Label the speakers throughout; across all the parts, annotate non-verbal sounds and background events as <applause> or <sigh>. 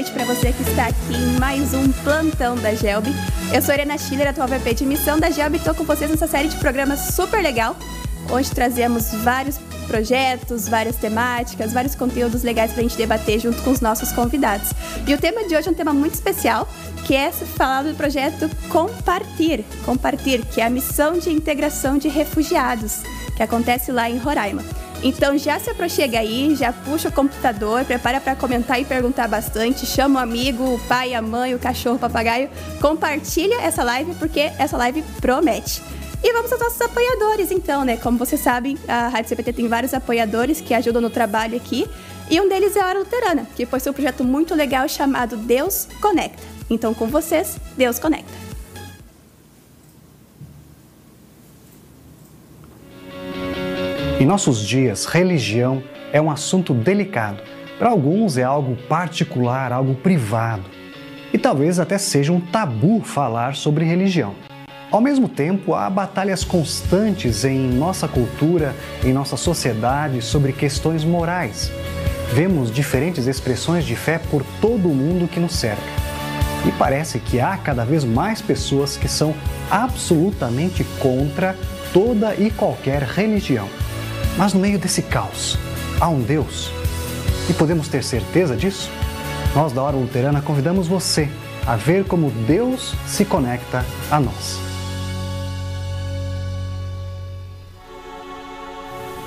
Speaker 1: noite para você que está aqui em mais um plantão da Gelb. Eu sou Helena Schiller, atual VP de missão da Gelb e estou com vocês nessa série de programas super legal, onde trazemos vários projetos, várias temáticas, vários conteúdos legais para a gente debater junto com os nossos convidados. E o tema de hoje é um tema muito especial, que é falar do projeto Compartir, Compartir, que é a missão de integração de refugiados, que acontece lá em Roraima. Então já se aproxega aí, já puxa o computador, prepara para comentar e perguntar bastante, chama o amigo, o pai, a mãe, o cachorro, o papagaio, compartilha essa live porque essa live promete. E vamos aos nossos apoiadores, então, né? Como vocês sabem, a Rádio CPT tem vários apoiadores que ajudam no trabalho aqui. E um deles é a Hora Luterana, que possui um projeto muito legal chamado Deus Conecta. Então, com vocês, Deus Conecta.
Speaker 2: Em nossos dias, religião é um assunto delicado. Para alguns é algo particular, algo privado. E talvez até seja um tabu falar sobre religião. Ao mesmo tempo, há batalhas constantes em nossa cultura, em nossa sociedade sobre questões morais. Vemos diferentes expressões de fé por todo o mundo que nos cerca. E parece que há cada vez mais pessoas que são absolutamente contra toda e qualquer religião. Mas no meio desse caos, há um Deus. E podemos ter certeza disso? Nós da Hora Luterana convidamos você a ver como Deus se conecta a nós.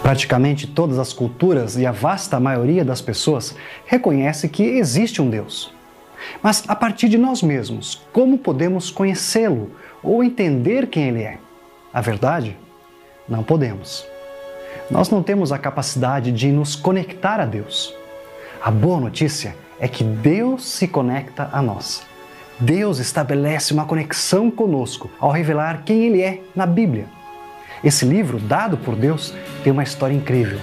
Speaker 2: Praticamente todas as culturas e a vasta maioria das pessoas reconhece que existe um Deus. Mas a partir de nós mesmos, como podemos conhecê-lo ou entender quem ele é? A verdade? Não podemos nós não temos a capacidade de nos conectar a Deus. A boa notícia é que Deus se conecta a nós. Deus estabelece uma conexão conosco ao revelar quem Ele é na Bíblia. Esse livro, dado por Deus, tem uma história incrível.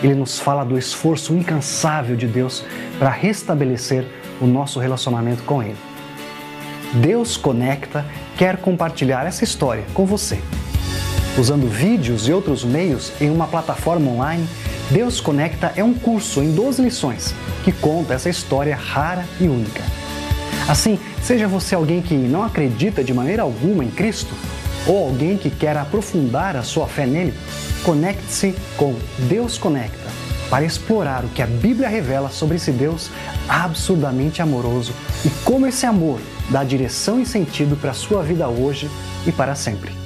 Speaker 2: Ele nos fala do esforço incansável de Deus para restabelecer o nosso relacionamento com Ele. Deus Conecta quer compartilhar essa história com você usando vídeos e outros meios em uma plataforma online, Deus Conecta é um curso em 12 lições que conta essa história rara e única. Assim, seja você alguém que não acredita de maneira alguma em Cristo ou alguém que quer aprofundar a sua fé nele, conecte-se com Deus Conecta para explorar o que a Bíblia revela sobre esse Deus absurdamente amoroso e como esse amor dá direção e sentido para a sua vida hoje e para sempre.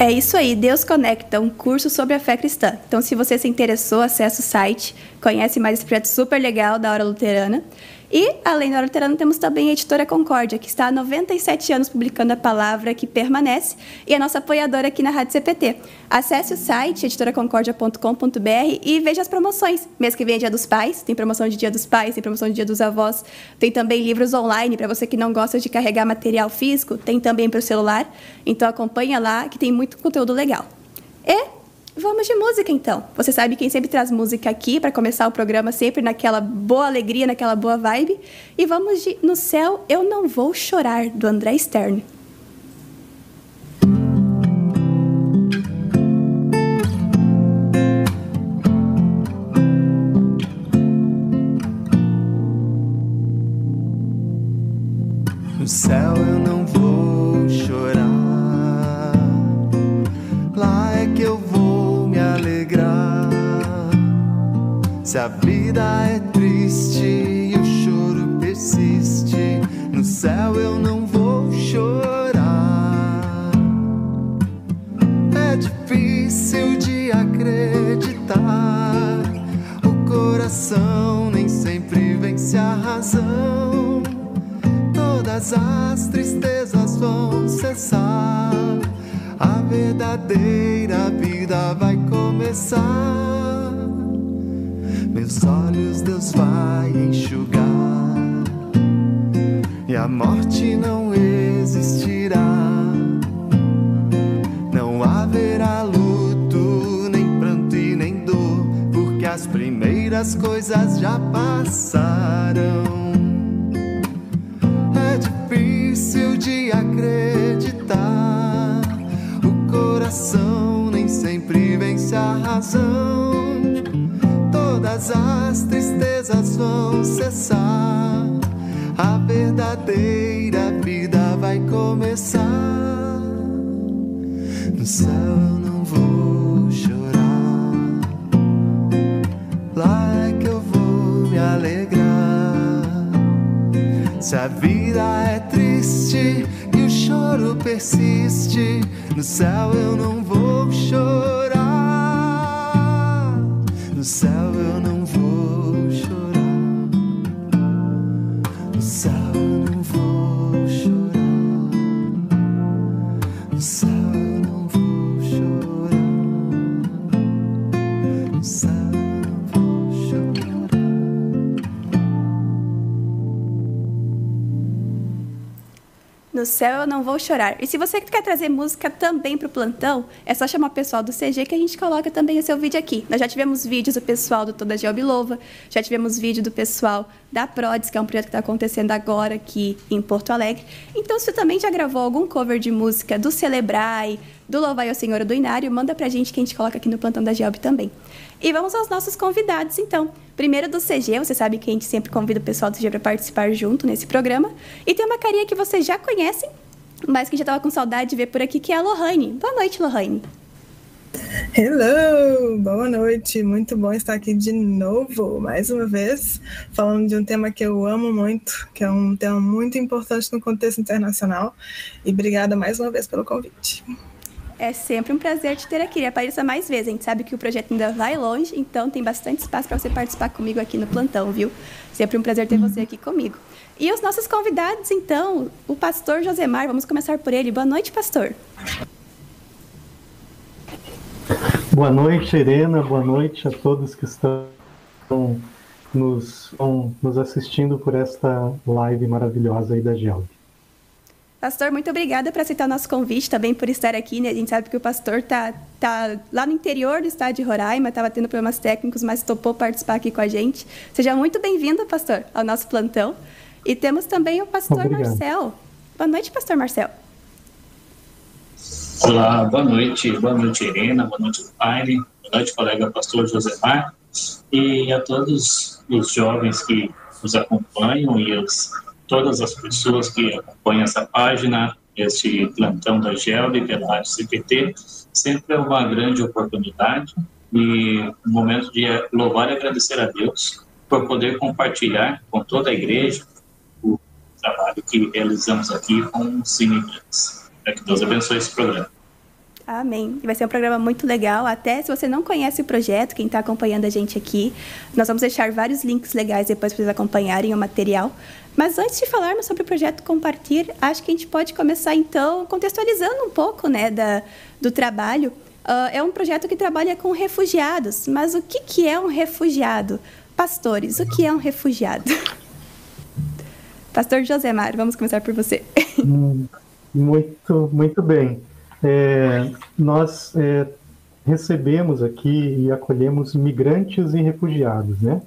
Speaker 1: É isso aí, Deus Conecta, um curso sobre a fé cristã. Então, se você se interessou, acesse o site, conhece mais esse projeto super legal da Hora Luterana. E, além da Luterana, temos também a Editora Concórdia, que está há 97 anos publicando a palavra que permanece e é nossa apoiadora aqui na Rádio CPT. Acesse o site editoraconcordia.com.br e veja as promoções. Mês que vem é Dia dos Pais, tem promoção de Dia dos Pais, tem promoção de Dia dos Avós, tem também livros online para você que não gosta de carregar material físico, tem também para o celular. Então acompanha lá que tem muito conteúdo legal. E Vamos de música então. Você sabe quem sempre traz música aqui para começar o programa sempre naquela boa alegria, naquela boa vibe. E vamos de No Céu Eu Não Vou Chorar, do André Stern.
Speaker 3: No céu eu não Se a vida é triste e o choro persiste, no céu eu não vou chorar. É difícil de acreditar, o coração nem sempre vence a razão. Todas as tristezas vão cessar, a verdadeira vida vai começar meus olhos Deus vai enxugar e a morte não existirá. Não haverá luto, nem pranto e nem dor, porque as primeiras coisas já passaram. É difícil de acreditar, o coração nem sempre vence a razão
Speaker 4: todas as tristezas vão cessar. A verdadeira vida vai começar. No céu eu não vou chorar. Lá é que eu vou me alegrar. Se a vida é triste e o choro persiste, no céu eu não vou chorar. No No céu eu não vou chorar.
Speaker 1: E se você quer trazer música também para o plantão, é só chamar o pessoal do CG que a gente coloca também o seu vídeo aqui. Nós já tivemos vídeos do pessoal do Toda Geobilova, já tivemos vídeo do pessoal da Prods, que é um projeto que está acontecendo agora aqui em Porto Alegre. Então, se você também já gravou algum cover de música do Celebrai, do Louvai ao Senhor do Inário, manda pra gente que a gente coloca aqui no plantão da Geob também. E vamos aos nossos convidados, então. Primeiro do CG, você sabe que a gente sempre convida o pessoal do CG para participar junto nesse programa. E tem uma carinha que vocês já conhecem, mas que já estava com saudade de ver por aqui, que é a Lohane. Boa noite, Lohane.
Speaker 5: Hello, boa noite. Muito bom estar aqui de novo, mais uma vez, falando de um tema que eu amo muito, que é um tema muito importante no contexto internacional. E obrigada mais uma vez pelo convite.
Speaker 1: É sempre um prazer te ter aqui. Apareça mais vezes. A gente sabe que o projeto ainda vai longe, então tem bastante espaço para você participar comigo aqui no plantão, viu? Sempre um prazer ter você aqui comigo. E os nossos convidados, então, o pastor Josemar. Vamos começar por ele. Boa noite, pastor.
Speaker 6: Boa noite, Irena. Boa noite a todos que estão nos, nos assistindo por esta live maravilhosa aí da Gelb.
Speaker 1: Pastor, muito obrigada por aceitar o nosso convite, também por estar aqui. Né? A gente sabe que o pastor tá, tá lá no interior do estado de Roraima, estava tendo problemas técnicos, mas topou participar aqui com a gente. Seja muito bem-vindo, pastor, ao nosso plantão. E temos também o pastor
Speaker 6: Obrigado.
Speaker 1: Marcel. Boa noite, pastor Marcel.
Speaker 7: Olá, boa noite, boa noite, Irena, boa noite, Paine, boa noite, colega pastor Josemar, e a todos os jovens que nos acompanham e os, todas as pessoas que acompanham essa página, este plantão da GELB pela Rádio CPT. Sempre é uma grande oportunidade e um momento de louvar e agradecer a Deus por poder compartilhar com toda a igreja o trabalho que realizamos aqui com os imigrantes. É que Deus abençoe esse programa.
Speaker 1: Amém. E vai ser um programa muito legal. Até se você não conhece o projeto, quem está acompanhando a gente aqui, nós vamos deixar vários links legais depois para vocês acompanharem o material. Mas antes de falarmos sobre o projeto Compartir, acho que a gente pode começar então contextualizando um pouco né, da, do trabalho. Uh, é um projeto que trabalha com refugiados, mas o que, que é um refugiado? Pastores, o que é um refugiado? <laughs> Pastor Josemar, vamos começar por você. <laughs>
Speaker 6: Hum, Muito, muito bem. É, nós é, recebemos aqui e acolhemos migrantes e refugiados, né?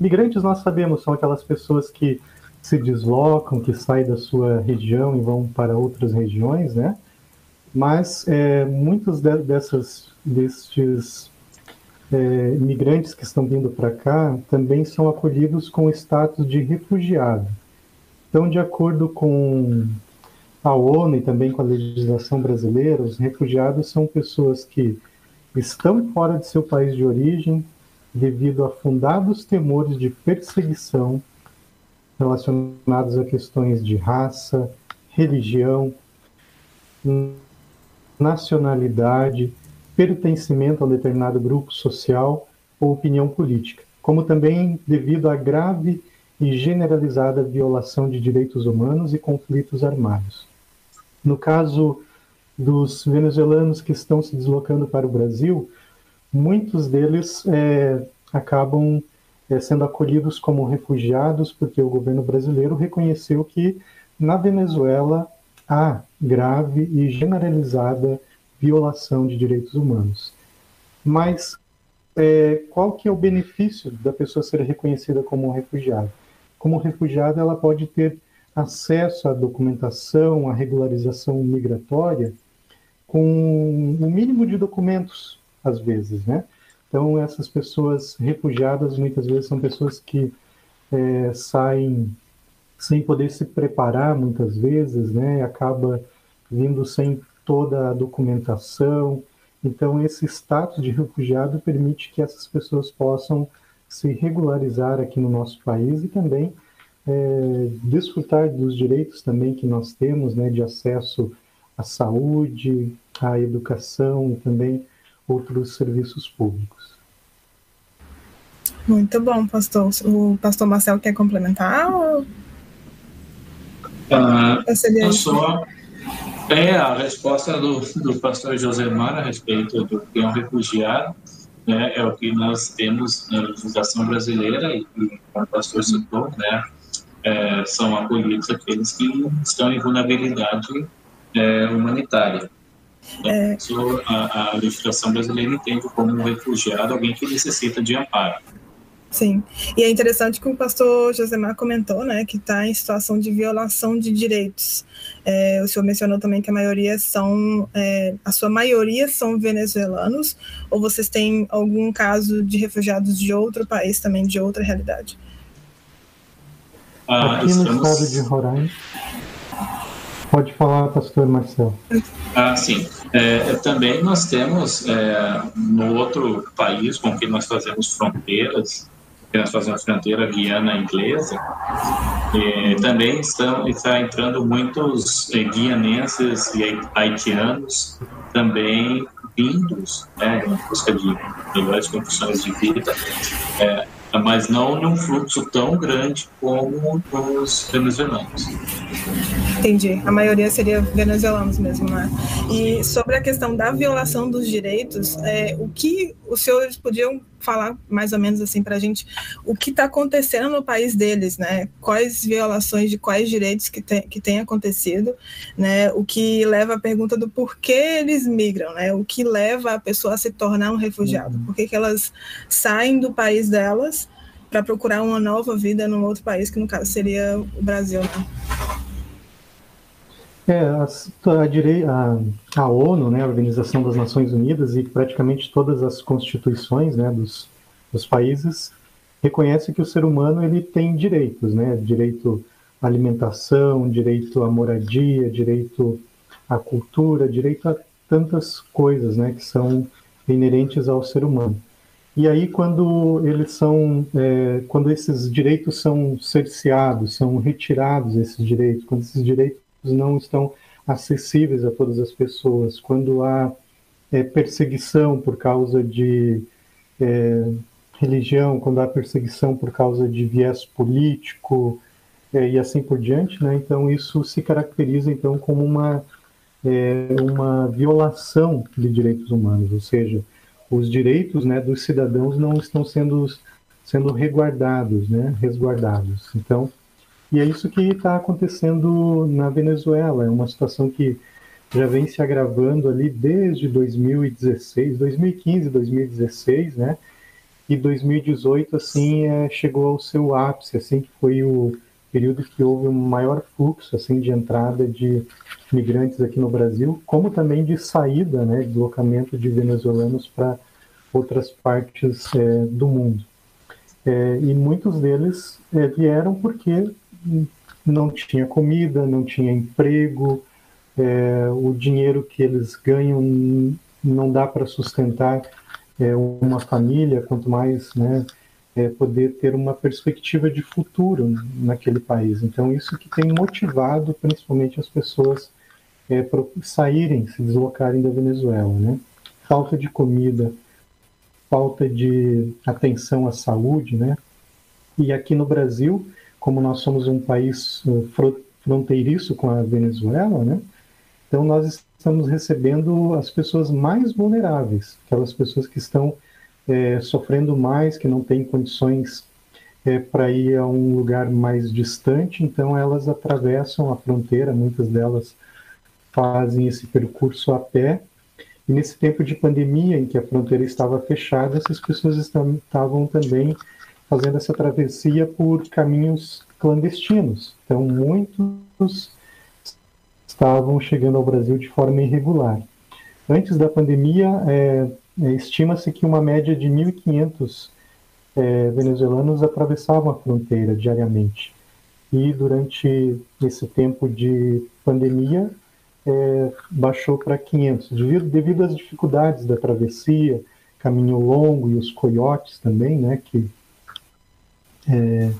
Speaker 6: Migrantes nós sabemos são aquelas pessoas que se deslocam, que saem da sua região e vão para outras regiões, né? Mas é, muitos de, dessas, destes é, migrantes que estão vindo para cá também são acolhidos com o status de refugiado. Então, de acordo com a ONU e também com a legislação brasileira, os refugiados são pessoas que estão fora de seu país de origem devido a fundados temores de perseguição relacionados a questões de raça, religião, nacionalidade, pertencimento a um determinado grupo social ou opinião política, como também devido à grave e generalizada violação de direitos humanos e conflitos armados. No caso dos venezuelanos que estão se deslocando para o Brasil, muitos deles é, acabam sendo acolhidos como refugiados porque o governo brasileiro reconheceu que na Venezuela há grave e generalizada violação de direitos humanos. Mas é, qual que é o benefício da pessoa ser reconhecida como refugiado? Como refugiada, ela pode ter acesso à documentação, à regularização migratória, com o um mínimo de documentos, às vezes, né? Então, essas pessoas refugiadas muitas vezes são pessoas que é, saem sem poder se preparar muitas vezes, né? Acaba vindo sem toda a documentação. Então, esse status de refugiado permite que essas pessoas possam se regularizar aqui no nosso país e também é, desfrutar dos direitos também que nós temos, né, de acesso à saúde, à educação e também outros serviços públicos.
Speaker 5: Muito bom, pastor. O pastor Marcel quer complementar? Ou...
Speaker 7: Ah, eu só é a resposta do, do pastor Josemar a respeito do que é um refugiado, né, é o que nós temos na legislação brasileira e, como o pastor citou, né, é, são acolhidos aqueles que estão em vulnerabilidade é, humanitária. É. Então, a, a legislação brasileira entende como um refugiado alguém que necessita de amparo.
Speaker 5: Sim, e é interessante que o pastor Josemar comentou, né, que está em situação de violação de direitos. É, o senhor mencionou também que a maioria são, é, a sua maioria são venezuelanos, ou vocês têm algum caso de refugiados de outro país também, de outra realidade?
Speaker 6: Ah, Aqui estamos... no estado de Roraima. Pode falar, pastor Marcelo.
Speaker 7: Ah, sim. É, também nós temos é, no outro país com que nós fazemos fronteiras, que nós fazemos fronteira guiana inglesa, também estão, está entrando muitos é, guianenses e haitianos também vindos né, em busca de melhores condições de vida. É, mas não num fluxo tão grande como os venezuelanos.
Speaker 5: Entendi. A maioria seria venezuelanos mesmo, né? E sobre a questão da violação dos direitos, é, o que os senhores podiam falar mais ou menos assim para a gente o que está acontecendo no país deles, né? Quais violações de quais direitos que tem, que tem acontecido, né? O que leva à pergunta do porquê eles migram, né? O que leva a pessoa a se tornar um refugiado? Uhum. Por que, que elas saem do país delas para procurar uma nova vida num outro país, que no caso seria o Brasil, né?
Speaker 6: É, a, a, a, ONU, né, a Organização das Nações Unidas, e praticamente todas as constituições né, dos, dos países reconhece que o ser humano ele tem direitos, né, direito à alimentação, direito à moradia, direito à cultura, direito a tantas coisas, né, que são inerentes ao ser humano. E aí, quando eles são, é, quando esses direitos são cerceados, são retirados esses direitos, quando esses direitos não estão acessíveis a todas as pessoas, quando há é, perseguição por causa de é, religião, quando há perseguição por causa de viés político é, e assim por diante, né? Então isso se caracteriza então como uma é, uma violação de direitos humanos, ou seja, os direitos né, dos cidadãos não estão sendo sendo resguardados, né? Resguardados. Então e é isso que está acontecendo na Venezuela. É uma situação que já vem se agravando ali desde 2016, 2015, 2016, né? E 2018 assim é, chegou ao seu ápice, assim que foi o período que houve um maior fluxo assim de entrada de migrantes aqui no Brasil, como também de saída, né, deslocamento de venezuelanos para outras partes é, do mundo. É, e muitos deles é, vieram porque não tinha comida, não tinha emprego, é, o dinheiro que eles ganham não dá para sustentar é, uma família, quanto mais né, é, poder ter uma perspectiva de futuro naquele país. Então, isso que tem motivado principalmente as pessoas é, para saírem, se deslocarem da Venezuela. Né? Falta de comida, falta de atenção à saúde, né? E aqui no Brasil, como nós somos um país uh, fronteiriço com a Venezuela, né? Então nós estamos recebendo as pessoas mais vulneráveis, aquelas pessoas que estão é, sofrendo mais, que não têm condições é, para ir a um lugar mais distante, então elas atravessam a fronteira, muitas delas fazem esse percurso a pé. E nesse tempo de pandemia, em que a fronteira estava fechada, essas pessoas estavam também fazendo essa travessia por caminhos clandestinos. Então, muitos estavam chegando ao Brasil de forma irregular. Antes da pandemia, é, é, estima-se que uma média de 1.500 é, venezuelanos atravessavam a fronteira diariamente. E durante esse tempo de pandemia, é, baixou para 500, devido, devido às dificuldades da travessia, caminho longo e os coiotes também, né, que, é,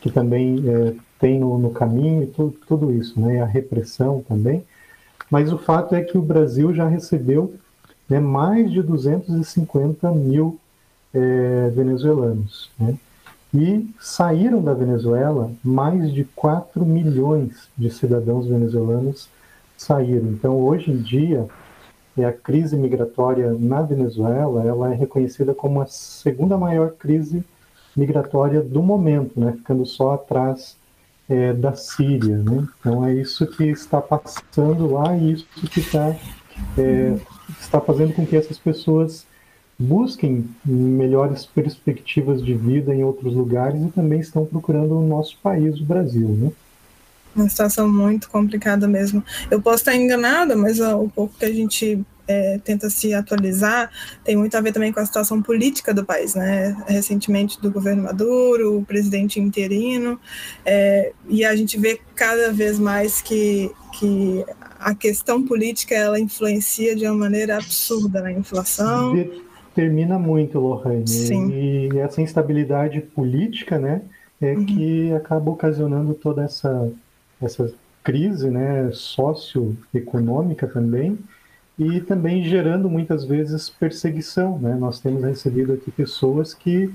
Speaker 6: que também é, tem no, no caminho e tu, tudo isso, né, a repressão também. Mas o fato é que o Brasil já recebeu né, mais de 250 mil é, venezuelanos. Né? E saíram da Venezuela mais de 4 milhões de cidadãos venezuelanos saíram. Então, hoje em dia, é a crise migratória na Venezuela ela é reconhecida como a segunda maior crise do momento, né? ficando só atrás é, da Síria. Né? Então, é isso que está passando lá e isso que está, é, está fazendo com que essas pessoas busquem melhores perspectivas de vida em outros lugares e também estão procurando o nosso país, o Brasil, né?
Speaker 5: Uma situação muito complicada mesmo. Eu posso estar enganada, mas o pouco que a gente é, tenta se atualizar tem muito a ver também com a situação política do país, né? Recentemente do governo Maduro, o presidente interino, é, e a gente vê cada vez mais que, que a questão política ela influencia de uma maneira absurda na inflação
Speaker 6: termina muito, Lohane. Sim. E essa instabilidade política, né, é uhum. que acaba ocasionando toda essa, essa crise, né, socioeconômica também, e também gerando muitas vezes perseguição, né? Nós temos recebido aqui pessoas que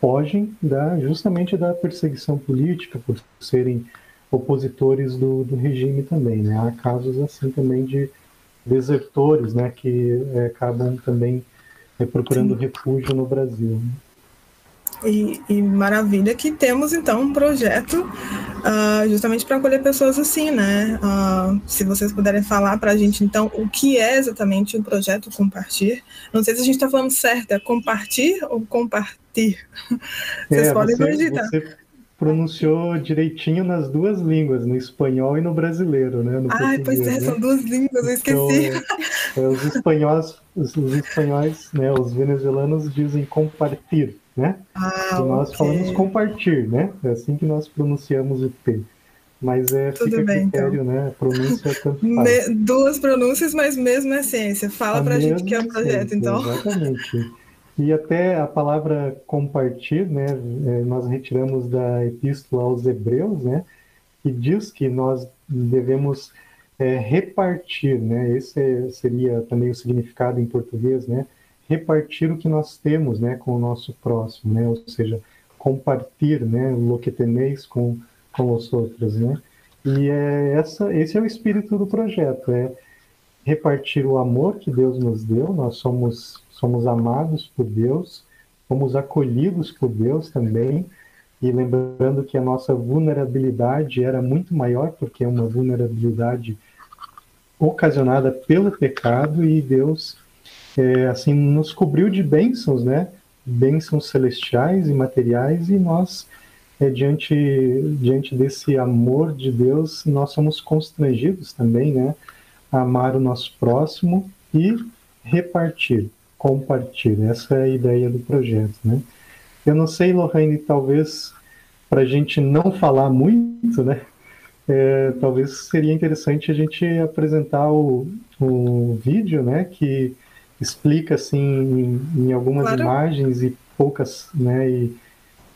Speaker 6: fogem da, justamente da perseguição política por serem opositores do, do regime também, né? Há casos assim também de desertores, né, que é, acabam também é procurando Sim. refúgio no Brasil. Né?
Speaker 5: E, e, maravilha que temos então um projeto uh, justamente para acolher pessoas assim, né? Uh, se vocês puderem falar para a gente então o que é exatamente o projeto Compartir. Não sei se a gente está falando certo, é compartir ou compartir? <laughs>
Speaker 6: Vocês é, podem você, Você pronunciou direitinho nas duas línguas, no espanhol e no brasileiro, né? No
Speaker 5: Ai, pois é, né? são duas línguas, eu esqueci.
Speaker 6: Então, é, os espanhóis, os, os, espanhóis, né, os venezuelanos dizem compartir, né? Ah, e nós okay. falamos compartir, né? É assim que nós pronunciamos o T. Mas é Tudo fica bem, critério, então. né? Pronúncia <laughs> tanto
Speaker 5: faz. Me, duas pronúncias, mas mesma essência. Fala a pra gente que é o projeto, essência, então.
Speaker 6: Exatamente. E até a palavra compartilhar, né, é, nós retiramos da epístola aos Hebreus, né, que diz que nós devemos é, repartir, né, esse é, seria também o significado em português, né, repartir o que nós temos, né, com o nosso próximo, né, ou seja, compartilhar, né, o que tenéis com, com os outros, né, e é essa, esse é o espírito do projeto, é repartir o amor que Deus nos deu, nós somos, somos amados por Deus, somos acolhidos por Deus também, e lembrando que a nossa vulnerabilidade era muito maior, porque é uma vulnerabilidade ocasionada pelo pecado, e Deus, assim, nos cobriu de bênçãos, né? Bênçãos celestiais e materiais, e nós, é, diante, diante desse amor de Deus, nós somos constrangidos também, né? amar o nosso próximo e repartir, compartilhar. Essa é a ideia do projeto, né? Eu não sei, Lorraine, talvez para a gente não falar muito, né? É, talvez seria interessante a gente apresentar o, o vídeo, né? Que explica assim em, em algumas claro. imagens e poucas, né? E,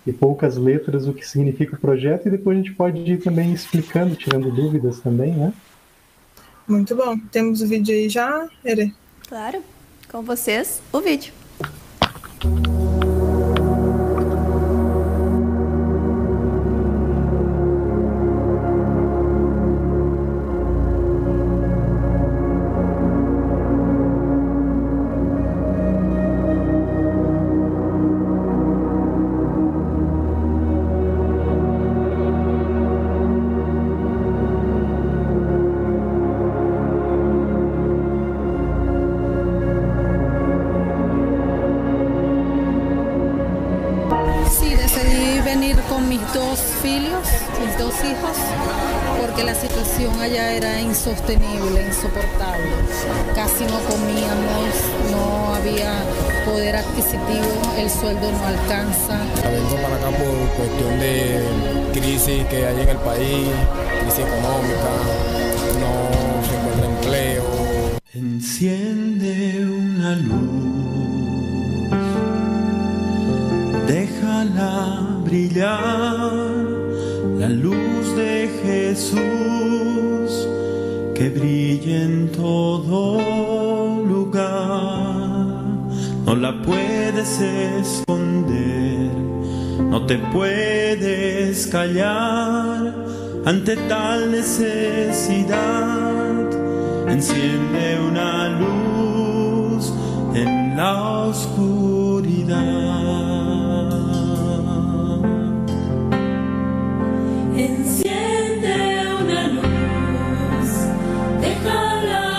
Speaker 6: e poucas letras o que significa o projeto e depois a gente pode ir também explicando, tirando dúvidas também, né?
Speaker 5: Muito bom. Temos o vídeo aí já, Ere?
Speaker 1: Claro. Com vocês, o vídeo.
Speaker 4: puedes callar ante tal necesidad. Enciende una luz en la oscuridad.
Speaker 8: Enciende
Speaker 9: una luz, déjala.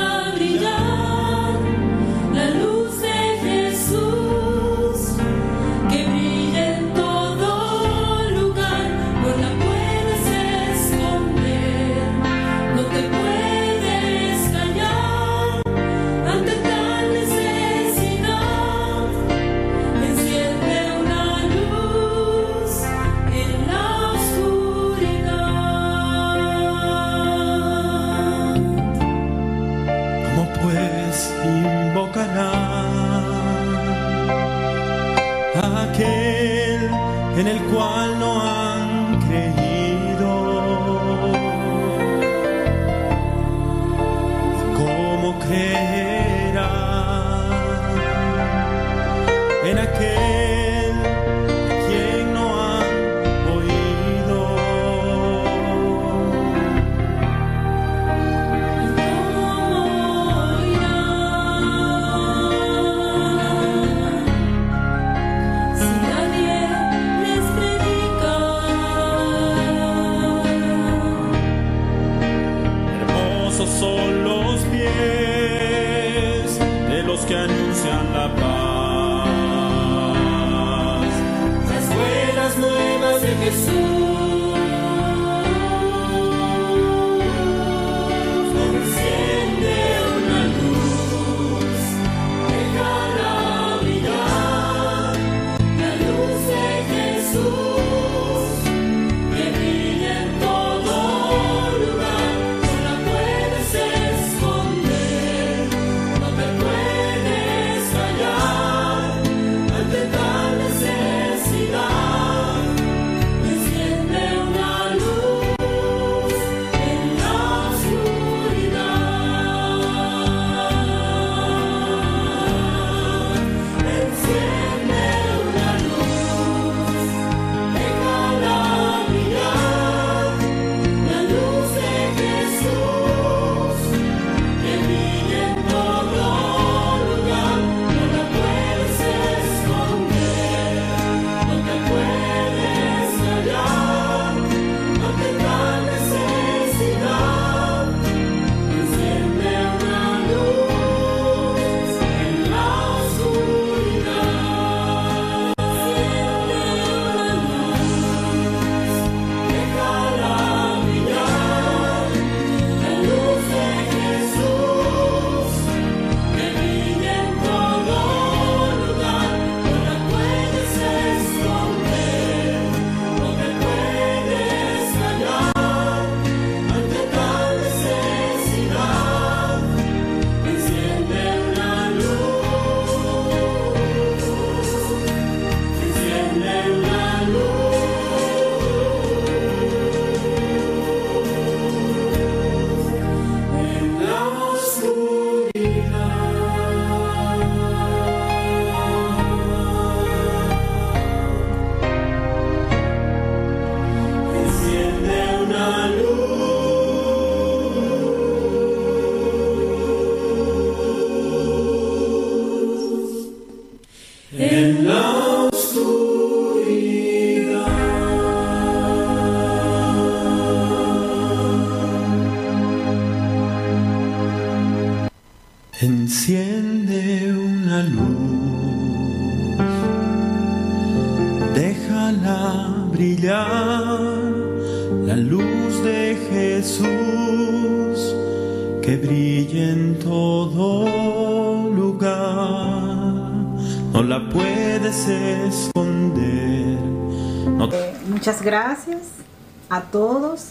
Speaker 9: A todos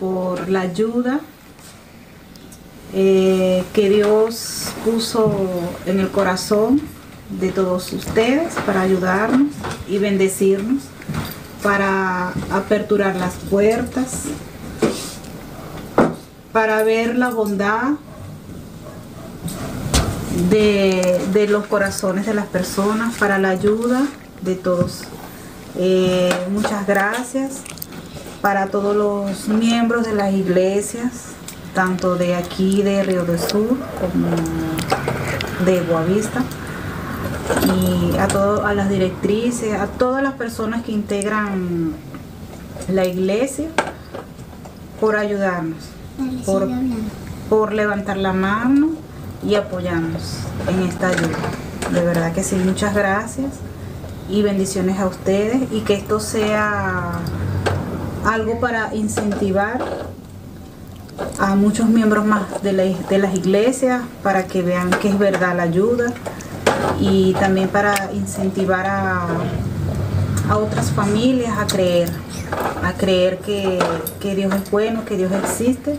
Speaker 9: por la ayuda eh, que Dios puso en el corazón de todos ustedes para ayudarnos y bendecirnos, para aperturar las puertas, para ver la bondad de, los corazones de las personas, para la ayuda de todos. Eh, muchas gracias para todos los miembros de las iglesias, tanto de aquí de Río del Sur como de Boavista y a todo, a las directrices, a todas las personas que integran la iglesia por ayudarnos, por, por levantar la mano y apoyarnos en esta ayuda. De verdad que sí, muchas gracias y bendiciones a ustedes y que esto sea algo para incentivar a muchos miembros más de, de las iglesias para que vean que es verdad la ayuda y también para incentivar a, a otras familias a creer, a creer que, que Dios es bueno, que Dios existe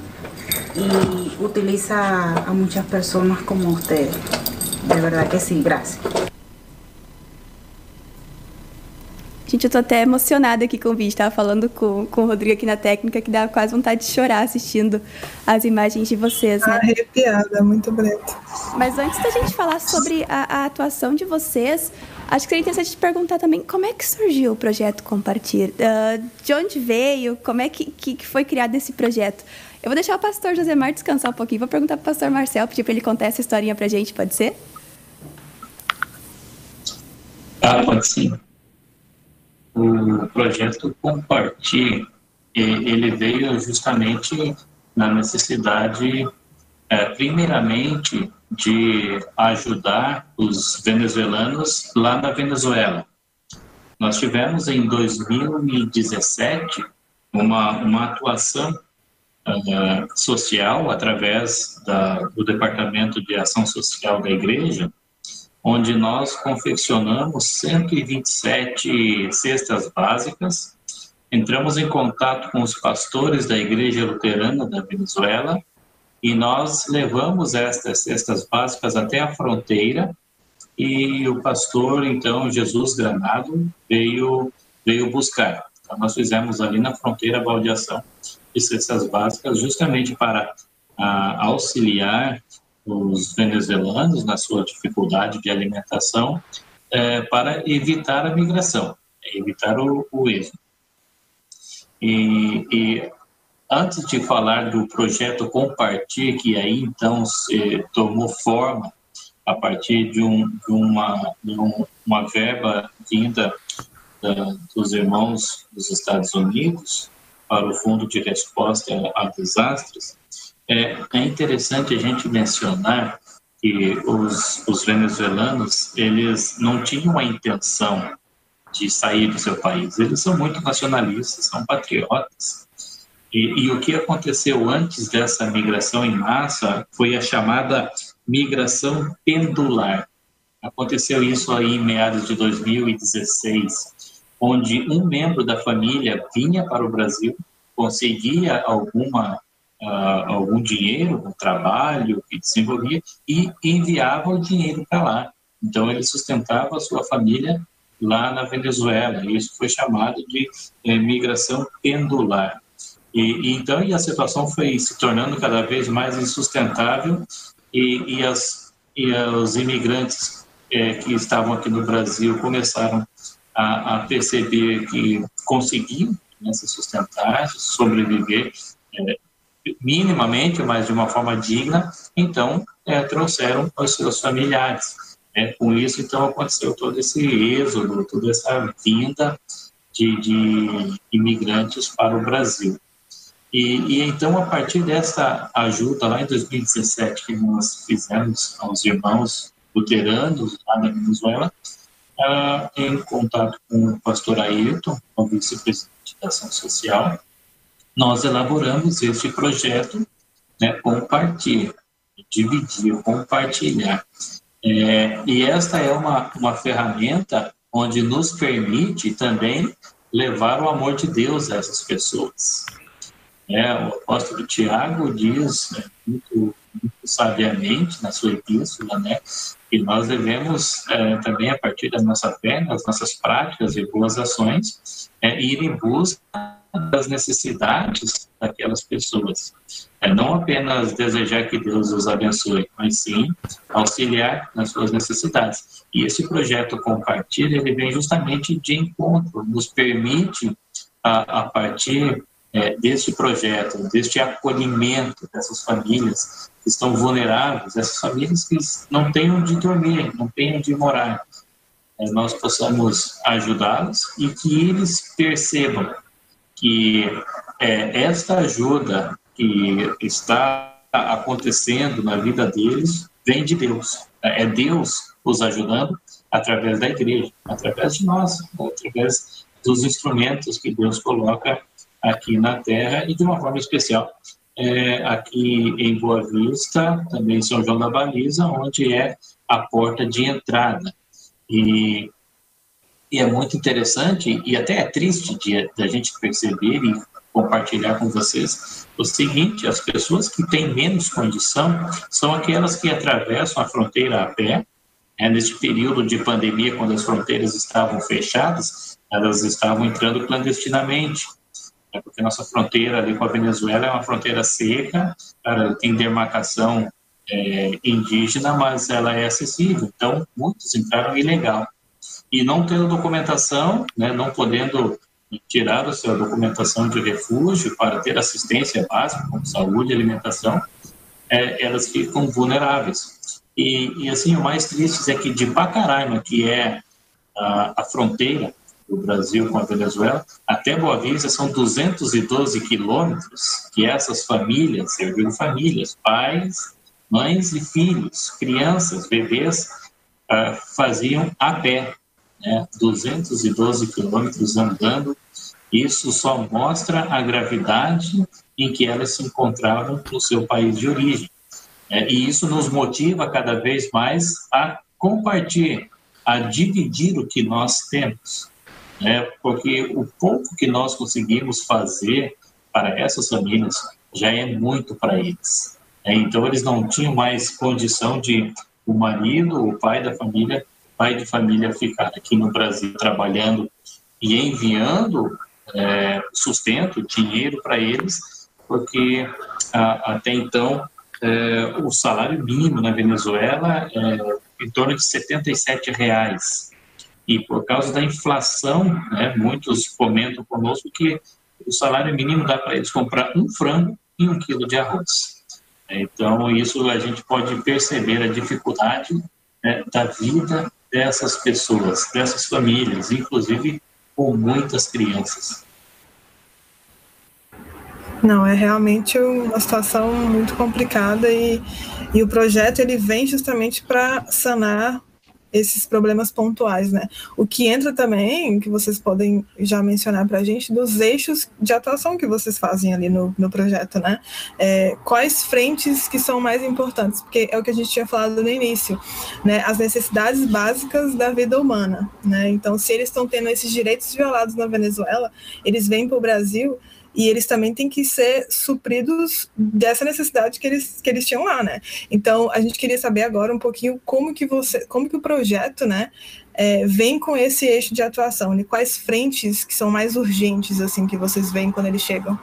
Speaker 9: y utiliza a muchas personas como ustedes. De verdad que sí, gracias.
Speaker 1: Gente, eu tô até emocionada aqui com o vídeo. Tava falando com, com o Rodrigo aqui na técnica que dá quase vontade de chorar assistindo as imagens de vocês, né?
Speaker 5: Arrepiada, muito bonito.
Speaker 1: Mas antes da gente falar sobre a, a atuação de vocês, acho que seria interessante te perguntar também como é que surgiu o projeto Compartilhar? Uh, de onde veio? Como é que, que, que foi criado esse projeto? Eu vou deixar o pastor Josemar descansar um pouquinho. Vou perguntar para o pastor Marcel, pedir para ele contar essa historinha para a gente, pode ser?
Speaker 7: Ah, pode sim o projeto Compartilhe, ele veio justamente na necessidade, é, primeiramente, de ajudar os venezuelanos lá na Venezuela. Nós tivemos em 2017 uma, uma atuação uh, social através da, do Departamento de Ação Social da Igreja, onde nós confeccionamos 127 cestas básicas. Entramos em contato com os pastores da Igreja Luterana da Venezuela e nós levamos estas cestas básicas até a fronteira e o pastor, então, Jesus Granado, veio, veio buscar. Então, nós fizemos ali na fronteira a baldeação de cestas básicas justamente para a, auxiliar os venezuelanos na sua dificuldade de alimentação é, para evitar a migração, evitar o, o êxodo. E, e, antes de falar do projeto Compartilhe, que aí então se tomou forma a partir de, um, de, uma, de um, uma verba vinda da, dos irmãos dos Estados Unidos para o Fundo de Resposta a Desastres, é, é interessante a gente mencionar que os, os venezuelanos, eles não tinham a intenção de sair do seu país. Eles são muito nacionalistas, são patriotas. E, e, o que aconteceu antes dessa migração em massa foi a chamada migração pendular. Aconteceu isso aí em meados de 2016, onde um membro da família vinha para o Brasil, conseguia alguma uh, algum dinheiro no trabalho que desenvolvia e enviava o dinheiro para lá. Então ele sustentava a sua família lá na Venezuela. E isso foi chamado de eh, migração pendular. E, e, então e a situação foi se tornando cada vez mais insustentável e, e, as, e os imigrantes eh, que estavam aqui no Brasil começaram a, a perceber que conseguiam né, se sustentar, sobreviver eh, minimamente, mas de uma forma digna, então é, trouxeram os seus familiares. Né? Com isso, então, aconteceu todo esse êxodo, toda essa vinda de, de imigrantes para o Brasil. E, e, então, a partir dessa ajuda lá em 2017 que nós fizemos aos irmãos luteranos lá na Venezuela, uh, em contato com o pastor Ayrton, o vice-presidente da Ação Social, nós elaboramos este projeto, né, compartilhar, dividir, compartilhar. É, e esta é uma, uma ferramenta onde nos permite também levar o amor de Deus a essas pessoas. É, o apóstolo Tiago diz né, muito, muito, sabiamente na sua epístola, né, que nós devemos é, também, a partir da nossa fé, das nossas práticas e boas ações, é, ir em busca das necessidades daquelas pessoas. É não apenas desejar que Deus os abençoe, mas sim auxiliar nas suas necessidades. E esse projeto Compartilha, ele vem justamente de encontro, nos permite, a, a partir é, deste projeto, deste acolhimento dessas famílias que estão vulneráveis, essas famílias que não têm onde dormir, não têm onde morar, é, nós possamos ajudá-los e que eles percebam que é, esta ajuda que está acontecendo na vida deles vem de Deus. É Deus os ajudando através da igreja, através de nós, através dos instrumentos que Deus coloca aqui na Terra e de uma forma especial é, aqui em Boa Vista, também São João da Baliza, onde é a porta de entrada. E e é muito interessante e até é triste de, gente perceber e compartilhar com vocês o seguinte: as pessoas que têm menos condição são aquelas que atravessam a fronteira a pé. É, neste período de pandemia, quando as fronteiras estavam fechadas, elas estavam entrando clandestinamente. É porque nossa fronteira ali com a Venezuela é uma fronteira seca, ela tem demarcação é, indígena, mas ela é acessível. Então, muitos entraram ilegal e não tendo documentação, né, não podendo tirar a sua documentação de refúgio para ter assistência básica, como saúde e alimentação, é, elas ficam vulneráveis. E, e, assim, o mais triste é que de Pacaraima, que é a, a fronteira do Brasil com a Venezuela, até Boa Vista são 212 quilômetros que essas famílias, serviram famílias, pais, mães e filhos, crianças, bebês, uh, faziam a pé né, 212 quilômetros andando. Isso só mostra a gravidade em que elas se encontravam no seu país de origem. É, e isso nos motiva cada vez mais a compartilhar, a dividir o que nós temos. Né, porque o pouco que nós conseguimos fazer para essas famílias já é muito para eles. É, então, eles não tinham mais condição de o marido, o pai da família, pai de família ficar aqui no Brasil trabalhando e enviando é, sustento, dinheiro para eles, porque a, até então é, o salário mínimo na Venezuela é em torno de 77 reais. E por causa da inflação, né, muitos comentam conosco que o salário mínimo dá para eles comprar um frango e um quilo de arroz. Então, isso a gente pode perceber a dificuldade né, da vida dessas pessoas, dessas famílias, inclusive com muitas crianças.
Speaker 5: Não, é realmente uma situação muito complicada e, e o projeto ele vem justamente para sanar esses problemas pontuais, né? O que entra também, que vocês podem já mencionar para a gente, dos eixos de atuação que vocês fazem ali no, no projeto, né? É, quais frentes que são mais importantes? Porque é o que a gente tinha falado no início, né? As necessidades básicas da vida humana, né? Então, se eles estão tendo esses direitos violados na Venezuela, eles vêm para o Brasil e eles também têm que ser supridos dessa necessidade que eles, que eles tinham lá, né? Então, a gente queria saber agora um pouquinho como que você, como que o projeto, né, é, vem com esse eixo de atuação, e né? quais frentes que são mais urgentes, assim, que vocês veem quando eles chegam?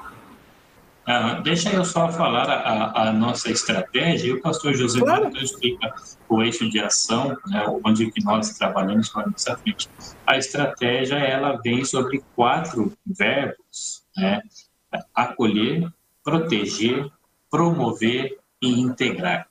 Speaker 7: Ah, deixa eu só falar a, a, nossa estratégia e o pastor José claro. explica o eixo de ação, né, onde que nós trabalhamos com a nossa frente. A estratégia, ela vem sobre quatro verbos, né? acolher, proteger, promover e integrar.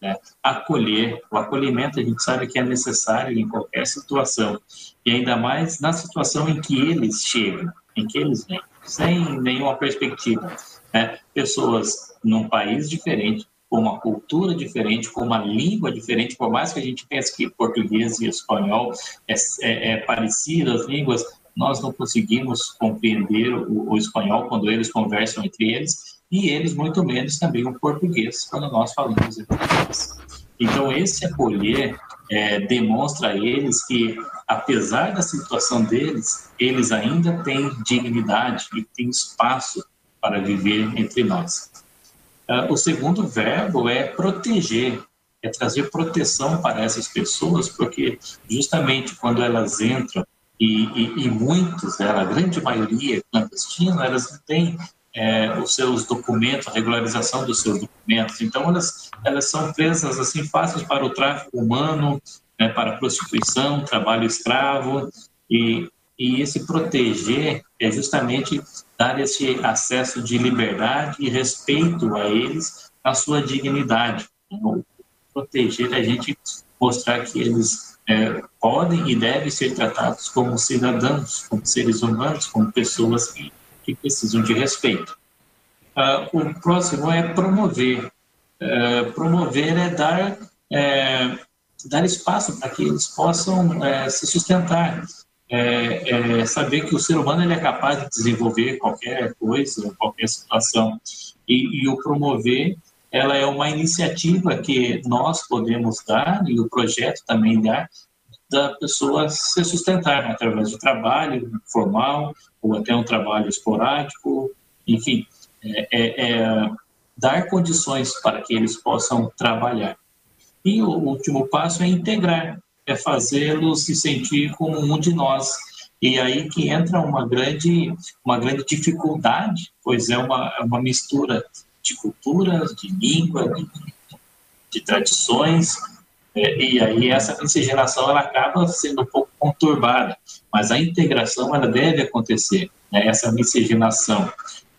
Speaker 7: Né? Acolher, o acolhimento a gente sabe que é necessário em qualquer situação, e ainda mais na situação em que eles chegam, em que eles vêm, sem nenhuma perspectiva. Né? Pessoas num país diferente, com uma cultura diferente, com uma língua diferente, por mais que a gente pense que português e espanhol é, é, é parecido as línguas, nós não conseguimos compreender o, o, espanhol quando eles conversam entre eles, e eles muito menos também o português quando nós falamos entre eles. Então, esse acolher é, demonstra a eles que, apesar da situação deles, eles ainda têm dignidade e têm espaço para viver entre nós. Uh, o segundo verbo é proteger, é trazer proteção para essas pessoas, porque justamente quando elas entram, e, e, e muitos, né, a grande maioria clandestina, elas não têm é, os seus documentos, a regularização dos seus documentos. Então, elas, elas são presas assim fáceis para o tráfico humano, né, para a prostituição, trabalho escravo. E, e esse proteger é justamente dar esse acesso de liberdade e respeito a eles, a sua dignidade. Então, proteger é a gente mostrar que eles é, podem e devem ser tratados como cidadãos, como seres humanos, como pessoas que que precisam de respeito. Uh, o próximo é promover. Uh, promover é dar, é, dar espaço para que eles possam é, se sustentar. É, é, saber que o ser humano ele é capaz de desenvolver qualquer coisa, qualquer situação. E, e o promover, ela é uma iniciativa que nós podemos dar, e o projeto também dá, da pessoa se sustentar através de trabalho formal ou até um trabalho esporádico, enfim, é, é, é dar condições para que eles possam trabalhar. E o último passo é integrar, é fazê-los se sentir como um de nós. E aí que entra uma grande, uma grande dificuldade, pois é uma, é uma mistura de culturas, de língua, de, de tradições, é, e aí essa miscigenação ela acaba sendo um pouco conturbada, mas a integração ela deve acontecer. Né? Essa miscigenação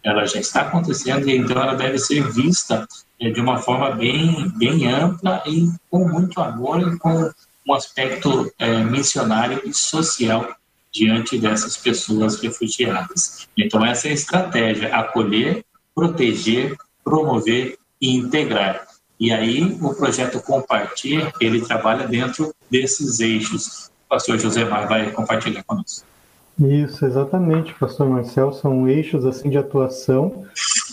Speaker 7: ela já está acontecendo e então ela deve ser vista é, de uma forma bem, bem ampla e com muito amor e com um aspecto é, missionário e social diante dessas pessoas refugiadas. Então essa é a estratégia: acolher, proteger, promover e integrar. E aí o projeto Compartilha, ele trabalha dentro desses eixos. O pastor José Mar vai compartilhar conosco.
Speaker 6: Isso, exatamente, pastor Marcel, são eixos assim de atuação,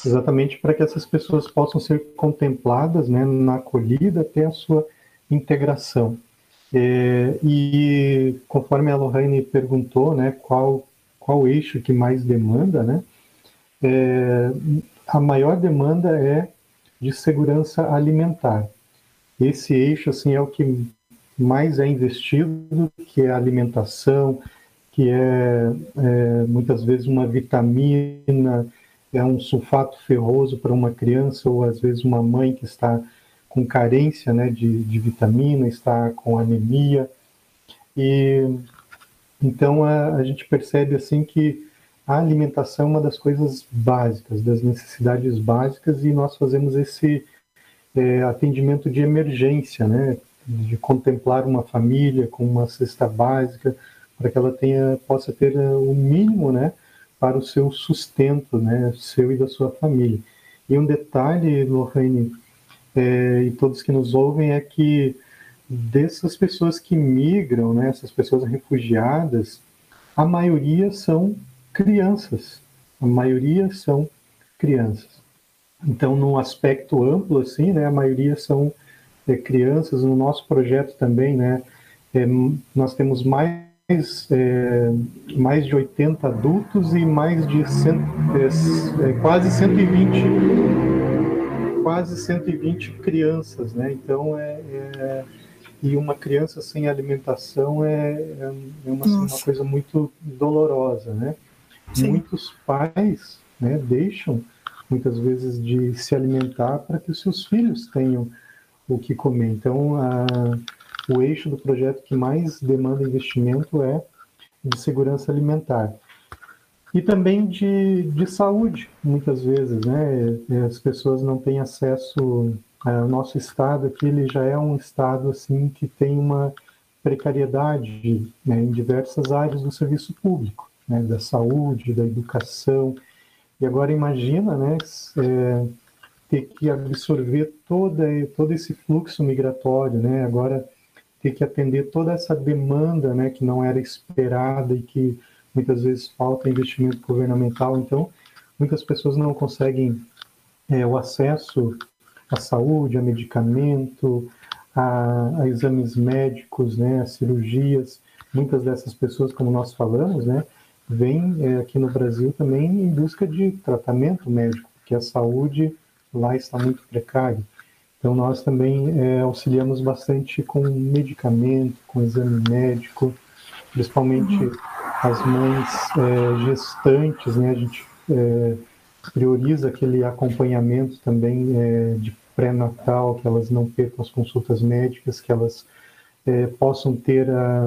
Speaker 6: exatamente para que essas pessoas possam ser contempladas né, na acolhida até a sua integração. É, e conforme a Lohane perguntou, né, qual, qual eixo que mais demanda, né, é, a maior demanda é de segurança alimentar. Esse eixo assim é o que mais é investido, que é a alimentação, que é, é muitas vezes uma vitamina, é um sulfato ferroso para uma criança ou às vezes uma mãe que está com carência né, de, de vitamina, está com anemia. E então a, a gente percebe assim que a alimentação é uma das coisas básicas, das necessidades básicas, e nós fazemos esse é, atendimento de emergência, né? de contemplar uma família com uma cesta básica, para que ela tenha, possa ter é, o mínimo né? para o seu sustento, né? seu e da sua família. E um detalhe, Lorraine, é, e todos que nos ouvem, é que dessas pessoas que migram, né? essas pessoas refugiadas, a maioria são crianças. A maioria são crianças. Então, num aspecto amplo, assim, né, a maioria são é, crianças. No nosso projeto também, né, é, nós temos mais, é, mais de 80 adultos e mais de cento, é, é, quase 120 quase 120 crianças, né? Então é, é e uma criança sem alimentação é, é uma, uma coisa muito dolorosa, né? Sim. Muitos pais né, deixam muitas vezes de se alimentar para que os seus filhos tenham o que comer. Então, a, o eixo do projeto que mais demanda investimento é de segurança alimentar. E também de, de saúde, muitas vezes, né? As pessoas não têm acesso. É, o nosso estado aqui ele já é um estado assim que tem uma precariedade né, em diversas áreas do serviço público né, da saúde, da educação. E agora imagina, né, é, ter que absorver toda, todo esse fluxo migratório, né, agora ter que atender toda essa demanda, né, que não era esperada e que muitas vezes falta investimento governamental. Então, muitas pessoas não conseguem é, o acesso à saúde, a medicamento, a, a exames médicos, né, a cirurgias. Muitas dessas pessoas, como nós falamos, né, vêm é, aqui no Brasil também em busca de tratamento médico, porque a saúde lá está muito precária. Então, nós também é, auxiliamos bastante com medicamento, com exame médico, principalmente as mães é, gestantes, né? A gente é, prioriza aquele acompanhamento também é, de pré-natal, que elas não percam as consultas médicas, que elas é, possam ter a,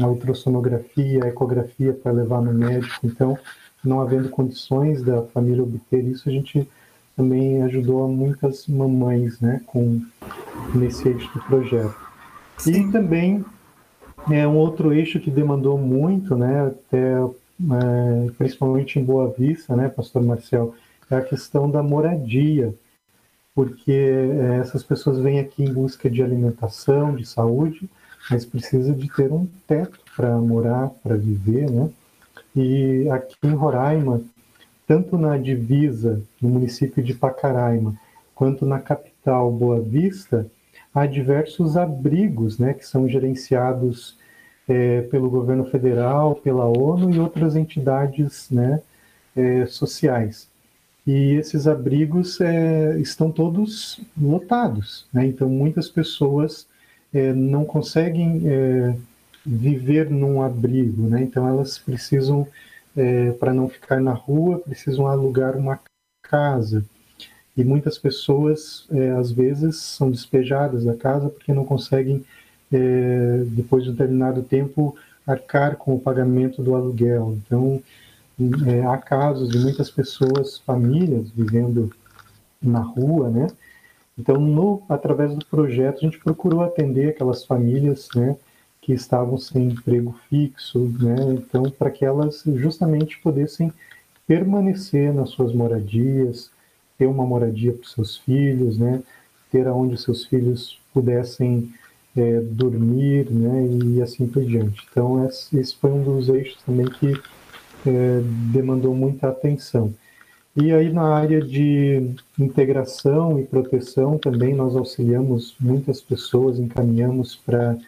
Speaker 6: a ultrassonografia, a ecografia para levar no médico. Então, não havendo condições da família obter isso, a gente também ajudou muitas mamães, né, com nesse eixo do projeto. Sim. E também é um outro eixo que demandou muito, né, até é, principalmente em Boa Vista, né, Pastor Marcel, é a questão da moradia, porque é, essas pessoas vêm aqui em busca de alimentação, de saúde, mas precisa de ter um teto para morar, para viver, né? E aqui em Roraima tanto na divisa, no município de Pacaraima, quanto na capital Boa Vista, há diversos abrigos né, que são gerenciados é, pelo governo federal, pela ONU e outras entidades né, é, sociais. E esses abrigos é, estão todos lotados, né? então muitas pessoas é, não conseguem é, viver num abrigo, né? então elas precisam é, para não ficar na rua, precisam alugar uma casa. E muitas pessoas, às vezes, são despejadas da casa porque não conseguem, depois de um determinado tempo, arcar com o pagamento do aluguel. Então, há casos de muitas pessoas, famílias, vivendo na rua, né? Então, no, através do projeto, a gente procurou atender aquelas famílias, né? que estavam sem emprego fixo, né? Então, para que elas justamente pudessem permanecer nas suas moradias, ter uma moradia para os seus filhos, né? Ter aonde seus filhos pudessem é, dormir, né? E assim por diante. Então, esse foi um dos eixos também que é, demandou muita atenção. E aí na área de integração e proteção também nós auxiliamos muitas pessoas, encaminhamos para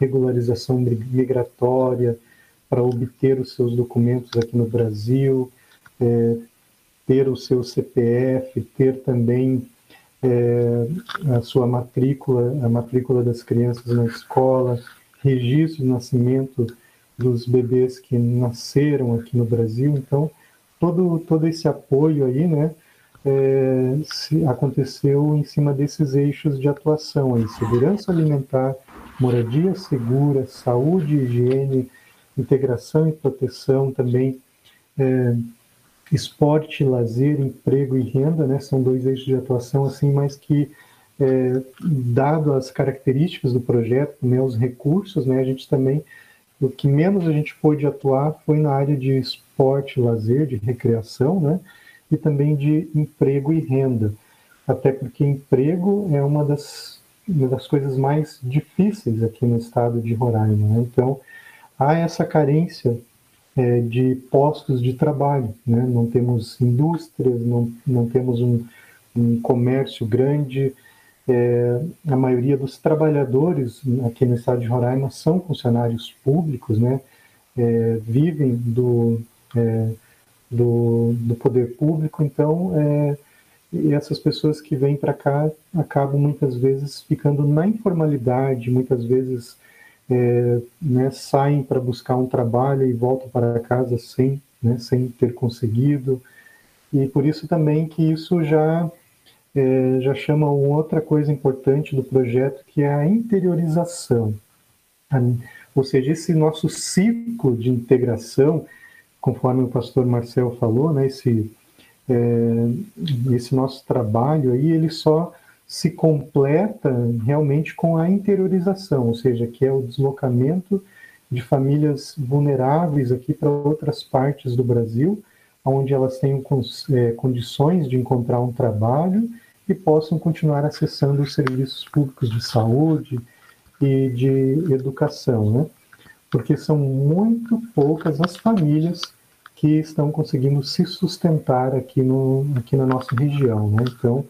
Speaker 6: regularização migratória, para obter os seus documentos aqui no Brasil, é, ter o seu CPF, ter também é, a sua matrícula, a matrícula das crianças na escola, registro de nascimento dos bebês que nasceram aqui no Brasil. Então, todo, todo esse apoio aí, né, é, se aconteceu em cima desses eixos de atuação aí, segurança alimentar, moradia segura, saúde, higiene, integração e proteção também, é, esporte, lazer, emprego e renda, né, são dois eixos de atuação assim, mas que é, dado as características do projeto, né, os recursos, né, a gente também o que menos a gente pôde atuar foi na área de esporte, lazer, de recreação, né, e também de emprego e renda, até porque emprego é uma das uma das coisas mais difíceis aqui no estado de Roraima. Né? Então, há essa carência é, de postos de trabalho. Né? Não temos indústrias, não, não temos um, um comércio grande. É, a maioria dos trabalhadores aqui no estado de Roraima são funcionários públicos, né? É, vivem do, é, do, do, poder público, então é, essas pessoas que vêm para cá acabam muitas vezes ficando na informalidade, muitas vezes é, né, saem para buscar um trabalho e voltam para casa sem, né, sem ter conseguido. E por isso também que isso já, é, já chama outra coisa importante do projeto, que é a interiorização. Ou seja, esse nosso ciclo de integração, conforme o pastor Marcel falou, né, esse é, esse nosso trabalho aí, ele só se completa realmente com a interiorização, ou seja, que é o deslocamento de famílias vulneráveis aqui para outras partes do Brasil, onde elas tenham é, condições de encontrar um trabalho e possam continuar acessando os serviços públicos de saúde e de educação, né? Porque são muito poucas as famílias que estão conseguindo se sustentar aqui, no, aqui na nossa região. Né? Então,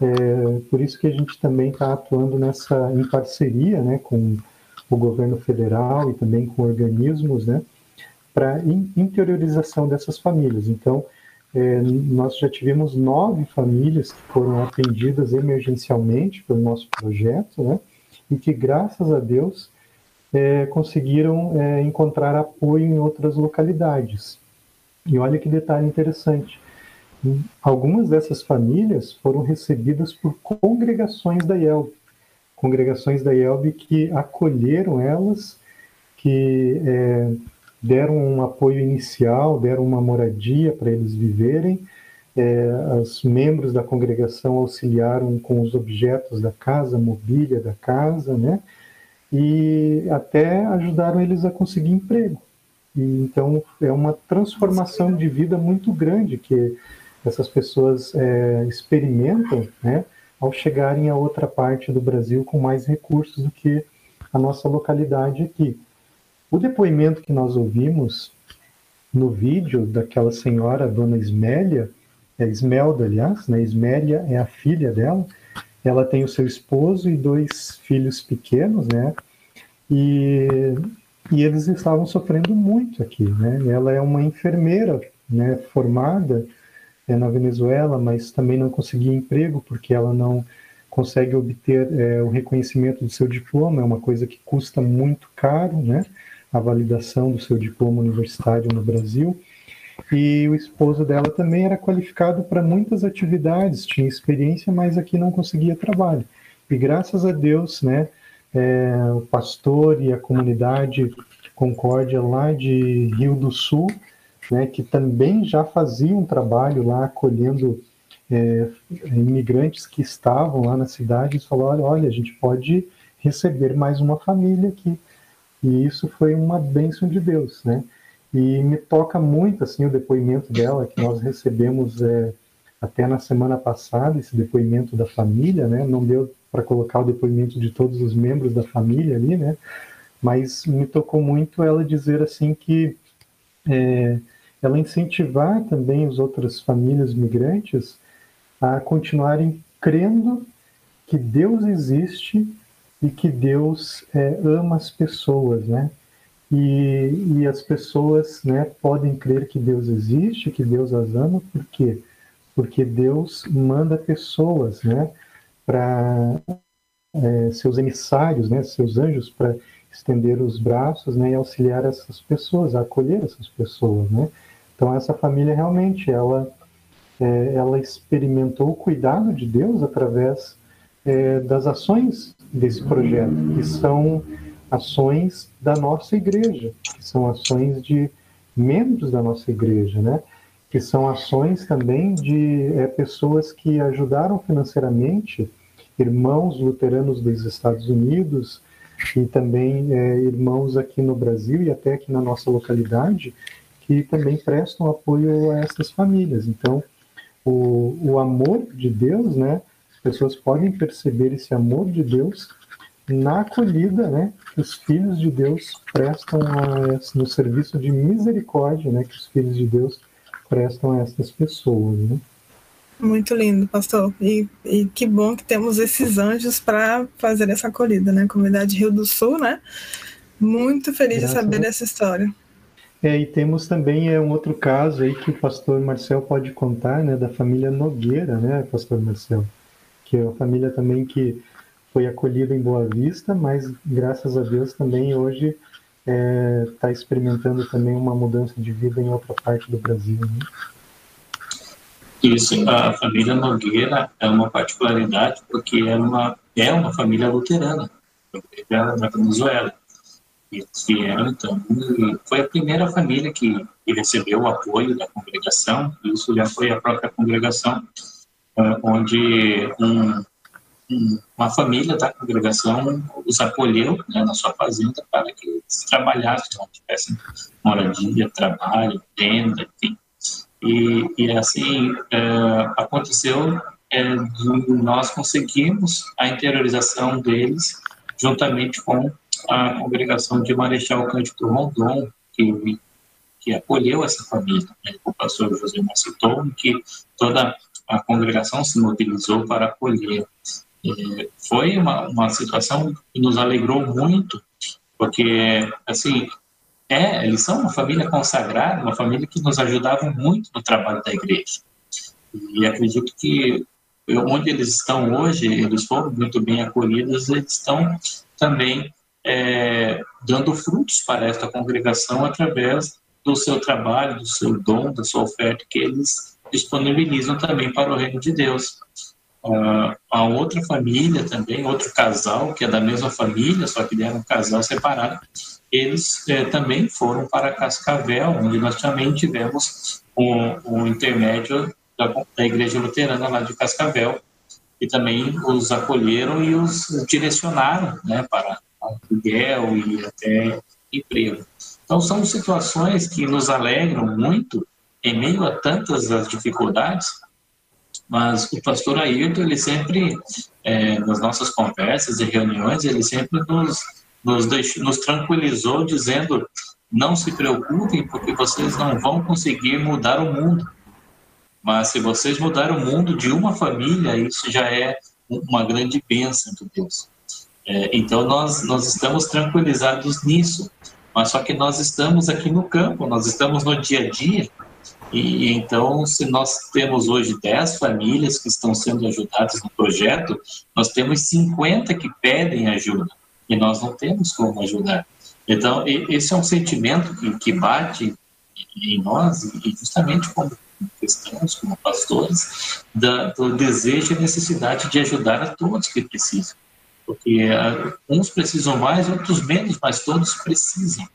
Speaker 6: É, por isso que a gente também está atuando nessa em parceria, né, com o governo federal e também com organismos, né, para interiorização dessas famílias. Então, é, nós já tivemos nove famílias que foram atendidas emergencialmente pelo nosso projeto, né, e que graças a Deus é, conseguiram é, encontrar apoio em outras localidades. E olha que detalhe interessante. Algumas dessas famílias foram recebidas por congregações da IELB, congregações da IELB que acolheram elas, que é, deram um apoio inicial, deram uma moradia para eles viverem. É, os membros da congregação auxiliaram com os objetos da casa, mobília da casa, né? E até ajudaram eles a conseguir emprego. E, então é uma transformação de vida muito grande que essas pessoas é, experimentam, né? Ao chegarem a outra parte do Brasil com mais recursos do que a nossa localidade aqui. O depoimento que nós ouvimos no vídeo daquela senhora, dona Ismélia, é Ismelda, aliás, né? Ismélia é a filha dela. Ela tem o seu esposo e dois filhos pequenos, né? E, e eles estavam sofrendo muito aqui, né? Ela é uma enfermeira, né? Formada é, na Venezuela, mas também não conseguia emprego porque ela não consegue obter é, o reconhecimento do seu diploma. É uma coisa que custa muito caro, né? A validação do seu diploma universitário no Brasil. E o esposo dela também era qualificado para muitas atividades, tinha experiência, mas aqui não conseguia trabalho. E graças a Deus, né, é, o pastor e a comunidade Concórdia lá de Rio do Sul, né, que também já faziam um trabalho lá acolhendo é, imigrantes que estavam lá na cidade, falaram: olha, a gente pode receber mais uma família aqui. E isso foi uma bênção de Deus, né? E me toca muito assim o depoimento dela que nós recebemos é, até na semana passada esse depoimento da família, né? Não deu para colocar o depoimento de todos os membros da família ali, né? Mas me tocou muito ela dizer assim que é, ela incentivar também as outras famílias migrantes a continuarem crendo que Deus existe e que Deus é, ama as pessoas, né? E, e as pessoas né, podem crer que Deus existe, que Deus as ama, por quê? Porque Deus manda pessoas né, para é, seus emissários, né, seus anjos, para estender os braços né, e auxiliar essas pessoas, acolher essas pessoas. Né? Então, essa família realmente ela, é, ela experimentou o cuidado de Deus através é, das ações desse projeto, que são ações da nossa igreja, que são ações de membros da nossa igreja, né? Que são ações também de é, pessoas que ajudaram financeiramente irmãos luteranos dos Estados Unidos e também é, irmãos aqui no Brasil e até aqui na nossa localidade que também prestam apoio a essas famílias. Então, o, o amor de Deus, né? As pessoas podem perceber esse amor de Deus na acolhida, né, que os filhos de Deus prestam a, no serviço de misericórdia, né, que os filhos de Deus prestam a essas pessoas, né?
Speaker 5: Muito lindo, pastor. E, e que bom que temos esses anjos para fazer essa acolhida, né? Comunidade Rio do Sul, né? Muito feliz Graças de saber dessa história.
Speaker 6: É, e temos também é, um outro caso aí que o pastor Marcel pode contar, né? Da família Nogueira, né, pastor Marcel? Que é uma família também que foi acolhida em Boa Vista, mas graças a Deus também hoje está é, tá experimentando também uma mudança de vida em outra parte do Brasil. Né?
Speaker 7: Isso, a família Nogueira é uma particularidade porque é uma, é uma família luterana da Venezuela. E vieram, então, foi a primeira família que recebeu o apoio da congregação, isso já foi a própria congregação, onde um uma família da congregação os acolheu né, na sua fazenda para que eles trabalhassem, tivessem moradia, trabalho, renda, enfim. E, e assim é, aconteceu, é, nós conseguimos a interiorização deles juntamente com a congregação de Marechal Cândido Rondon, que, que acolheu essa família, né, o pastor José Maceton, que toda a congregação se mobilizou para acolher. É, foi uma, uma situação que nos alegrou muito, porque, assim, é, eles são uma família consagrada, uma família que nos ajudava muito no trabalho da igreja. E acredito que onde eles estão hoje, eles foram muito bem acolhidos, eles estão também é, dando frutos para esta congregação através do seu trabalho, do seu dom, da sua oferta que eles disponibilizam também para o reino de Deus. Uh, a outra família também, outro casal, que é da mesma família, só que era um casal separado, eles eh, também foram para Cascavel, onde nós também tivemos um, um intermédio da, da, Igreja Luterana lá de Cascavel, e também os acolheram e os direcionaram né, para aluguel e até emprego. Então, são situações que nos alegram muito em meio a tantas as dificuldades, mas o pastor Ayrton, ele sempre, é, nas nossas conversas e reuniões, ele sempre nos, nos, deixou, nos tranquilizou, dizendo: não se preocupem, porque vocês não vão conseguir mudar o mundo. Mas se vocês mudarem o mundo de uma família, isso já é uma grande bênção de Deus. É, então nós, nós estamos tranquilizados nisso, mas só que nós estamos aqui no campo, nós estamos no dia a dia, e então, se nós temos hoje 10 famílias que estão sendo ajudadas no projeto, nós temos 50 que pedem ajuda e nós não temos como ajudar. Então, esse é um sentimento que, que bate em nós, e justamente como cristãos, como pastores, da, do desejo e necessidade de ajudar a todos que precisam. Porque uh, uns precisam mais, outros menos, mas todos precisam.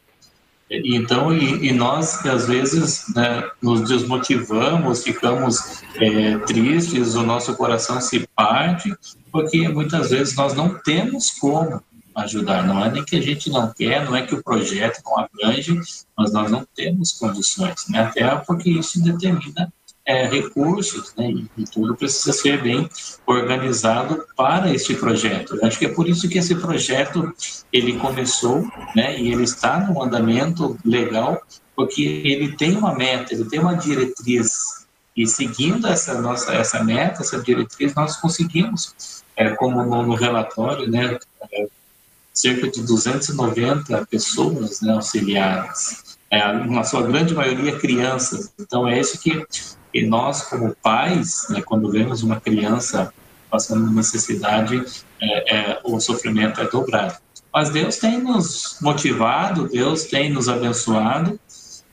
Speaker 7: Então, e, e nós, às vezes, né, nos desmotivamos, ficamos é, tristes, o nosso coração se parte, porque muitas vezes nós não temos como ajudar. Não é nem que a gente não quer, não é que o projeto não abrange, mas nós não temos condições, né? até porque isso determina é, recursos, né? E, tudo precisa ser bem organizado para este projeto. Eu acho que é por isso que esse projeto ele começou, né? E ele está no andamento legal, porque ele tem uma meta, ele tem uma diretriz. E seguindo essa nossa essa meta, essa diretriz, nós conseguimos, é, como no, no relatório, né? É, cerca de 290 pessoas né, auxiliadas, é, na sua grande maioria crianças. Então é isso que e nós, como pais, né, quando vemos uma criança passando necessidade, é, é, o sofrimento é dobrado. Mas Deus tem nos motivado, Deus tem nos abençoado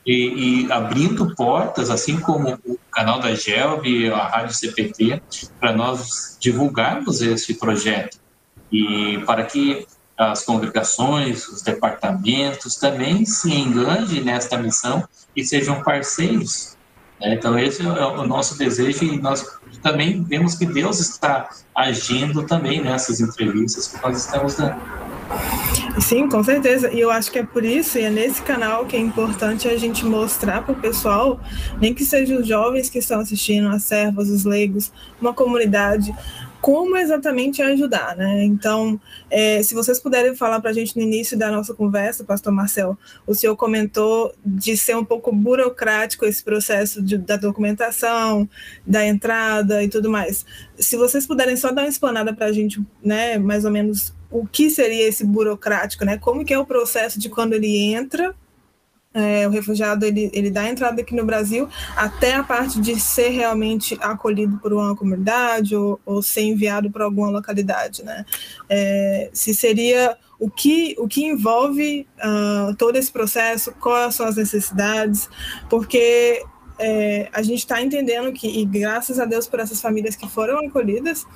Speaker 7: e, e abrindo portas, assim como o canal da GELB, a Rádio CPT, para nós divulgarmos esse projeto e para que as congregações, os departamentos também se engajem nesta missão e sejam parceiros? Então, esse é o nosso desejo e nós também vemos que Deus está agindo também nessas entrevistas que nós estamos dando.
Speaker 5: Sim, com certeza. E eu acho que é por isso, e é nesse canal que é importante a gente mostrar para o pessoal, nem que sejam os jovens que estão assistindo, as servas, os leigos, uma comunidade, como exatamente ajudar, né? Então, é, se vocês puderem falar para a gente no início da nossa conversa, Pastor Marcel, o senhor comentou de ser um pouco burocrático esse processo de, da documentação, da entrada e tudo mais. Se vocês puderem só dar uma explanada para a gente, né, mais ou menos o que seria esse burocrático, né? Como que é o processo de quando ele entra é, o refugiado ele, ele dá entrada aqui no Brasil até a parte de ser realmente acolhido por uma comunidade ou, ou ser enviado para alguma localidade, né? É, se seria o que, o que envolve uh, todo esse processo, quais são as necessidades, porque é, a gente está entendendo que, e graças a Deus por essas famílias que foram acolhidas,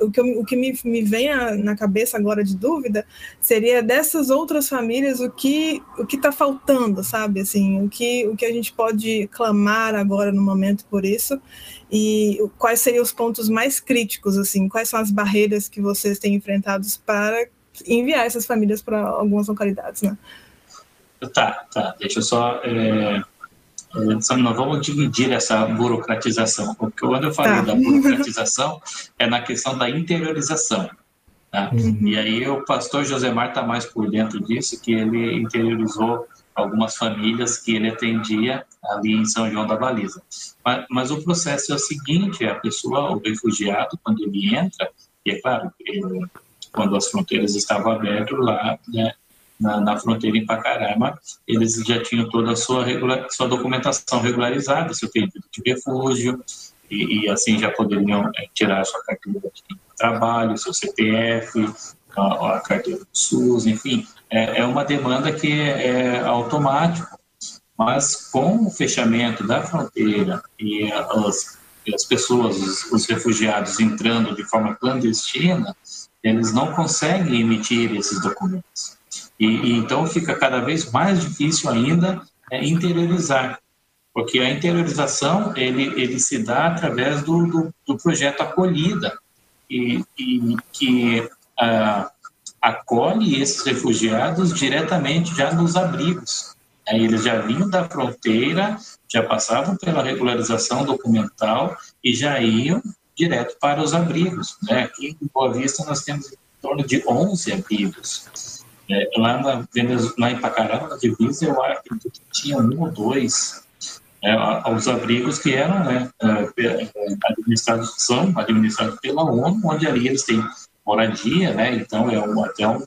Speaker 5: O que, eu, o que me, me vem a, na cabeça agora de dúvida seria dessas outras famílias o que o que está faltando, sabe? Assim, o que, o que a gente pode clamar agora no momento por isso e quais seriam os pontos mais críticos, assim, quais são as barreiras que vocês têm enfrentados para enviar essas famílias para algumas localidades, né?
Speaker 7: Tá, tá. Deixa eu só é nós vamos dividir essa burocratização, porque quando eu falei tá. da burocratização, é na questão da interiorização. Tá? Uhum. E aí o pastor Josemar está mais por dentro disso, que ele interiorizou algumas famílias que ele atendia ali em São João da Baliza. Mas, mas o processo é o seguinte: a pessoa, o refugiado, quando ele entra, e é claro, ele, quando as fronteiras estavam abertas lá, né, na, na, fronteira em Pacaraima, eles já tinham toda a sua, regular, sua documentação regularizada, seu pedido de refúgio, e, e assim já poderiam é, tirar sua carteira de trabalho, seu CPF, a, a carteira do SUS, enfim, é, é uma demanda que é, é automático, mas com o fechamento da fronteira e as, as pessoas, os, os refugiados entrando de forma clandestina, eles não conseguem emitir esses documentos. E, e, então fica cada vez mais difícil ainda é, interiorizar, porque a interiorização ele, ele se dá através do, do, do projeto Acolhida, e, e que ah, acolhe esses refugiados diretamente já nos abrigos. Aí eles já vinham da fronteira, já passavam pela regularização documental e já iam direto para os abrigos. Né? Aqui em Boa Vista nós temos em torno de 11 abrigos. É, lá, na, lá em Pacará, na divisa, eu acho que tinha um ou dois. É, os abrigos que eram né, é, é, administrados, são administrados pela ONU, onde ali eles têm moradia, né? Então é um, até um,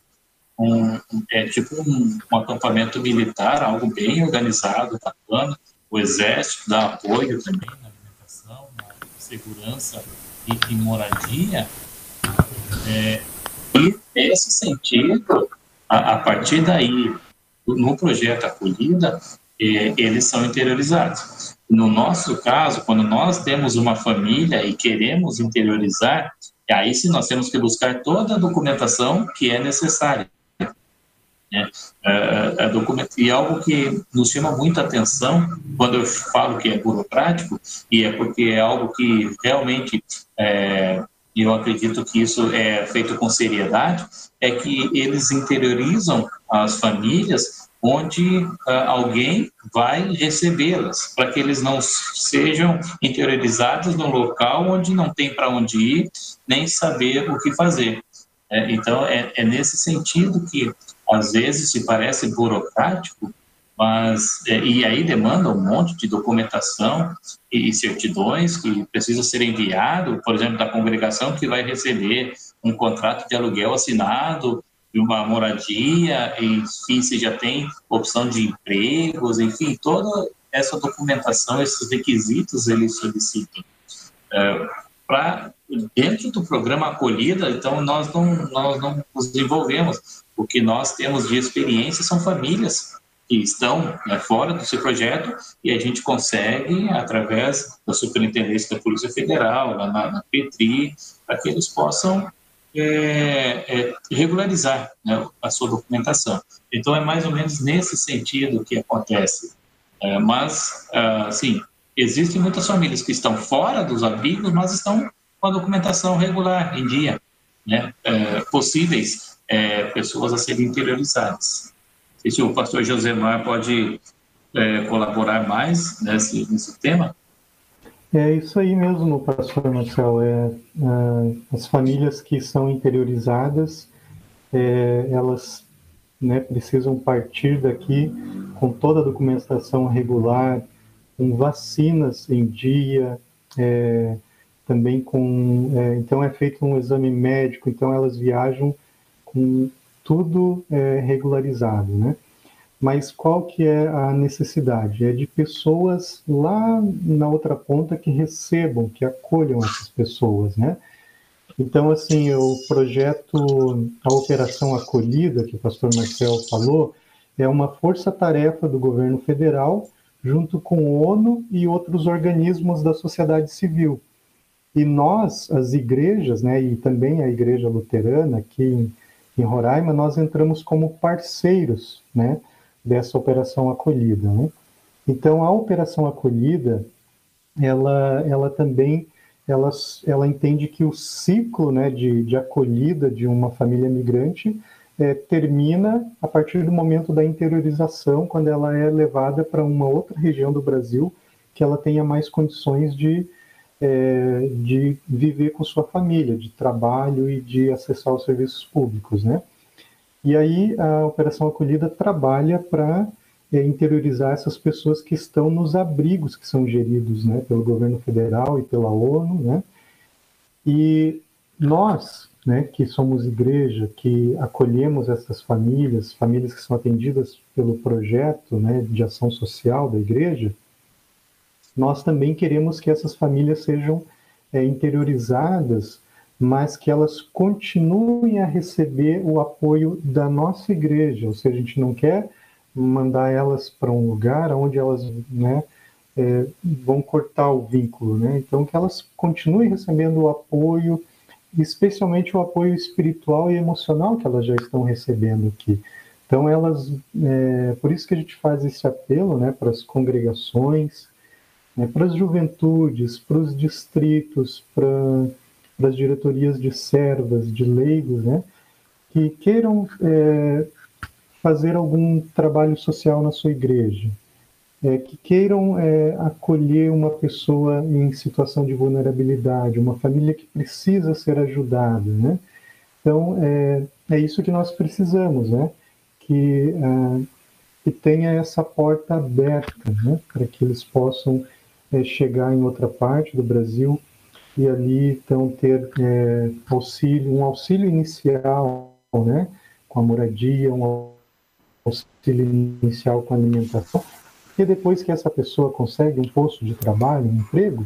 Speaker 7: um é tipo um, um, acampamento militar, algo bem organizado, bacana. O exército dá apoio também na alimentação, na segurança e, e moradia. É, e nesse sentido, a, a, partir daí, no projeto Acolhida, é, eles são interiorizados. No nosso caso, quando nós temos uma família e queremos interiorizar, aí sim nós temos que buscar toda a documentação que é necessária. Né? É, é documento, e algo que nos chama muita atenção quando eu falo que é burocrático, e é porque é algo que realmente é, eu acredito que isso é feito com seriedade, é que eles interiorizam as famílias onde uh, alguém vai recebê-las, para que eles não sejam interiorizados num local onde não tem para onde ir, nem saber o que fazer. É, então, é, é, nesse sentido que, às vezes, se parece burocrático, mas, é, e aí demanda um monte de documentação e, certidões que precisam ser enviado, por exemplo, da congregação que vai receber um contrato de aluguel assinado uma moradia, enfim, se já tem opção de empregos, enfim, toda essa documentação, esses requisitos eles solicitam. É, para dentro do programa acolhida, então nós não nós não nos desenvolvemos. O que nós temos de experiência são famílias que estão né, fora do seu projeto e a gente consegue através da Superintendência da Polícia Federal, na, na Petri, para que eles possam é, é, regularizar né, a sua documentação. Então, é mais ou menos nesse sentido que acontece. É, mas, assim, existem muitas famílias que estão fora dos abrigos, mas estão com a documentação regular, em dia, né, é, possíveis é, pessoas a serem interiorizadas. E se o pastor Josemar pode é, colaborar mais nesse, nesse tema?
Speaker 6: É isso aí mesmo, pastor Marcelo. É, é, as famílias que são interiorizadas, é, elas né, precisam partir daqui com toda a documentação regular, com vacinas em dia, é, também com. É, então é feito um exame médico, então elas viajam com tudo é, regularizado, né? Mas qual que é a necessidade? É de pessoas lá na outra ponta que recebam, que acolham essas pessoas, né? Então, assim, o projeto, a Operação Acolhida, que o pastor Marcel falou, é uma força-tarefa do governo federal, junto com o ONU e outros organismos da sociedade civil. E nós, as igrejas, né, e também a Igreja Luterana aqui em, Roraima, nós entramos como parceiros, né? dessa operação acolhida. Né? Então, a operação acolhida, ela, ela também ela, ela entende que o ciclo né, de, de acolhida de uma família migrante é, termina a partir do momento da interiorização, quando ela é levada para uma outra região do Brasil que ela tenha mais condições de, é, de viver com sua família, de trabalho e de acessar os serviços públicos, né? E aí a Operação Acolhida trabalha para é, interiorizar essas pessoas que estão nos abrigos que são geridos né, pelo governo federal e pela ONU. Né? E nós, né, que somos igreja, que acolhemos essas famílias, famílias que são atendidas pelo projeto né, de ação social da igreja, nós também queremos que essas famílias sejam é, interiorizadas, mas que elas continuem a receber o apoio da nossa igreja, ou seja, a gente não quer mandar elas para um lugar onde elas né, é, vão cortar o vínculo. Né? Então, que elas continuem recebendo o apoio, especialmente o apoio espiritual e emocional que elas já estão recebendo aqui. Então, elas, é, por isso que a gente faz esse apelo né, para as congregações, né, para as juventudes, para os distritos, para, as diretorias de servas, de leigos, né, que queiram é, fazer algum trabalho social na sua igreja, é, que queiram é, acolher uma pessoa em situação de vulnerabilidade, uma família que precisa ser ajudada, né? Então é, é isso que nós precisamos, né? Que é, que tenha essa porta aberta, né? Para que eles possam é, chegar em outra parte do Brasil e ali então ter é, auxílio, um auxílio inicial, né? Com a moradia, um auxílio inicial com alimentação, e depois que essa pessoa consegue um posto de trabalho, um emprego,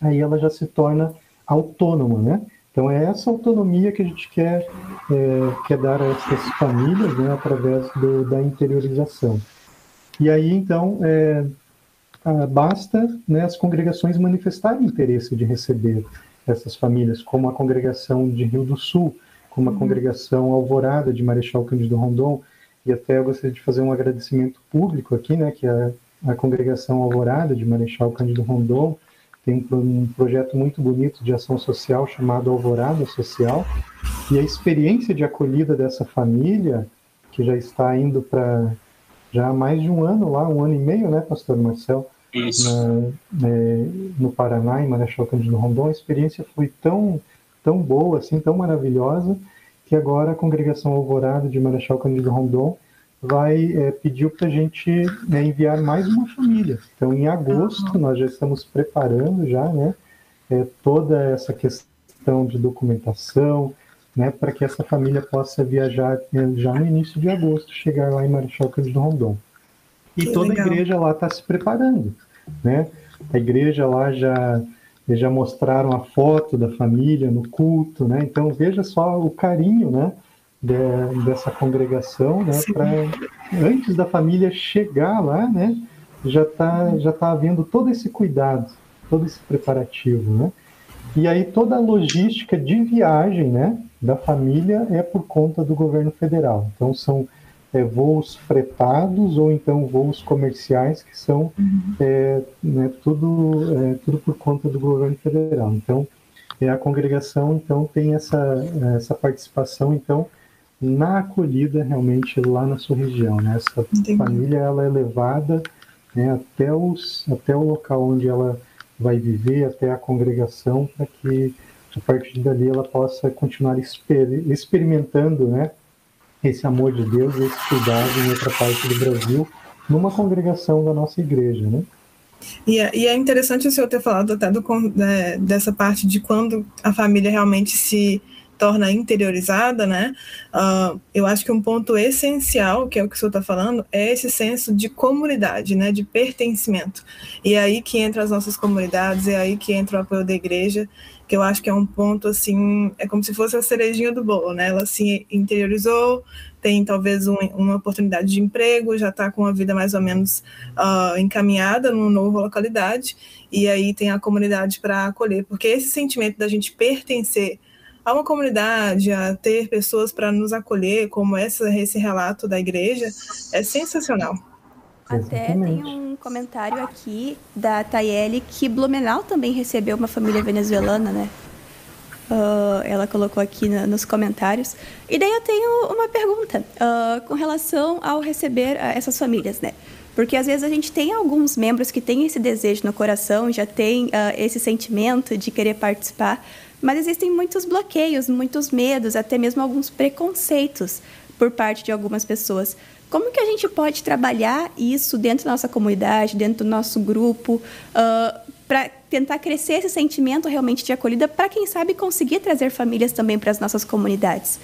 Speaker 6: aí ela já se torna autônoma, né? Então é essa autonomia que a gente quer, é, quer dar a essas famílias, né, através do, da interiorização. E aí então é, basta né, as congregações manifestarem interesse de receber essas famílias, como a congregação de Rio do Sul, como a uhum. congregação Alvorada de Marechal Cândido Rondon, e até eu gostaria de fazer um agradecimento público aqui, né, que a, a Congregação Alvorada de Marechal Cândido Rondon tem um, um projeto muito bonito de ação social chamado Alvorada Social, e a experiência de acolhida dessa família, que já está indo para já há mais de um ano lá, um ano e meio, né, pastor Marcel?
Speaker 7: Isso.
Speaker 6: Na, é, no Paraná, em Marechal Cândido Rondon, a experiência foi tão, tão boa, assim, tão maravilhosa, que agora a congregação Alvorada de Marechal Cândido Rondon vai é, pedir para a gente né, enviar mais uma família. Então, em agosto, uhum. nós já estamos preparando já, né, é, toda essa questão de documentação, né, para que essa família possa viajar é, já no início de agosto, chegar lá em Marechal Cândido Rondon. E que toda legal. a igreja lá está se preparando, né? A igreja lá já já mostraram a foto da família no culto, né? Então veja só o carinho, né? De, dessa congregação, né? Pra, antes da família chegar lá, né? Já está já tá havendo todo esse cuidado, todo esse preparativo, né? E aí toda a logística de viagem, né? Da família é por conta do governo federal. Então são é, voos fretados ou então voos comerciais que são uhum. é, né, tudo, é, tudo por conta do governo federal. Então, é, a congregação então tem essa, essa participação então na acolhida realmente lá na sua região. Né? Essa Entendi. família ela é levada né, até, os, até o local onde ela vai viver, até a congregação, para que a partir dali ela possa continuar exper experimentando né, esse amor de Deus esse cuidado em outra parte do Brasil, numa congregação da nossa igreja, né?
Speaker 5: E é, e é interessante o senhor ter falado até do, né, dessa parte de quando a família realmente se torna interiorizada, né? Uh, eu acho que um ponto essencial, que é o que o senhor está falando, é esse senso de comunidade, né? De pertencimento. E é aí que entra as nossas comunidades, é aí que entra o apoio da igreja, que eu acho que é um ponto assim, é como se fosse a cerejinha do bolo, né? Ela se interiorizou, tem talvez um, uma oportunidade de emprego, já está com a vida mais ou menos uh, encaminhada numa nova localidade, e aí tem a comunidade para acolher, porque esse sentimento da gente pertencer a uma comunidade, a ter pessoas para nos acolher, como essa, esse relato da igreja, é sensacional.
Speaker 1: Até tem um comentário aqui da Tayeli que Blumenau também recebeu uma família venezuelana, né? Uh, ela colocou aqui na, nos comentários. E daí eu tenho uma pergunta uh, com relação ao receber uh, essas famílias, né? Porque às vezes a gente tem alguns membros que têm esse desejo no coração, já tem esse sentimento de querer participar, mas existem muitos bloqueios, muitos medos, até mesmo alguns preconceitos por parte de algumas pessoas. Como que a gente pode trabalhar isso dentro da nossa comunidade, dentro do nosso grupo, uh, para tentar crescer esse sentimento realmente de acolhida, para quem sabe conseguir trazer famílias também para as nossas comunidades?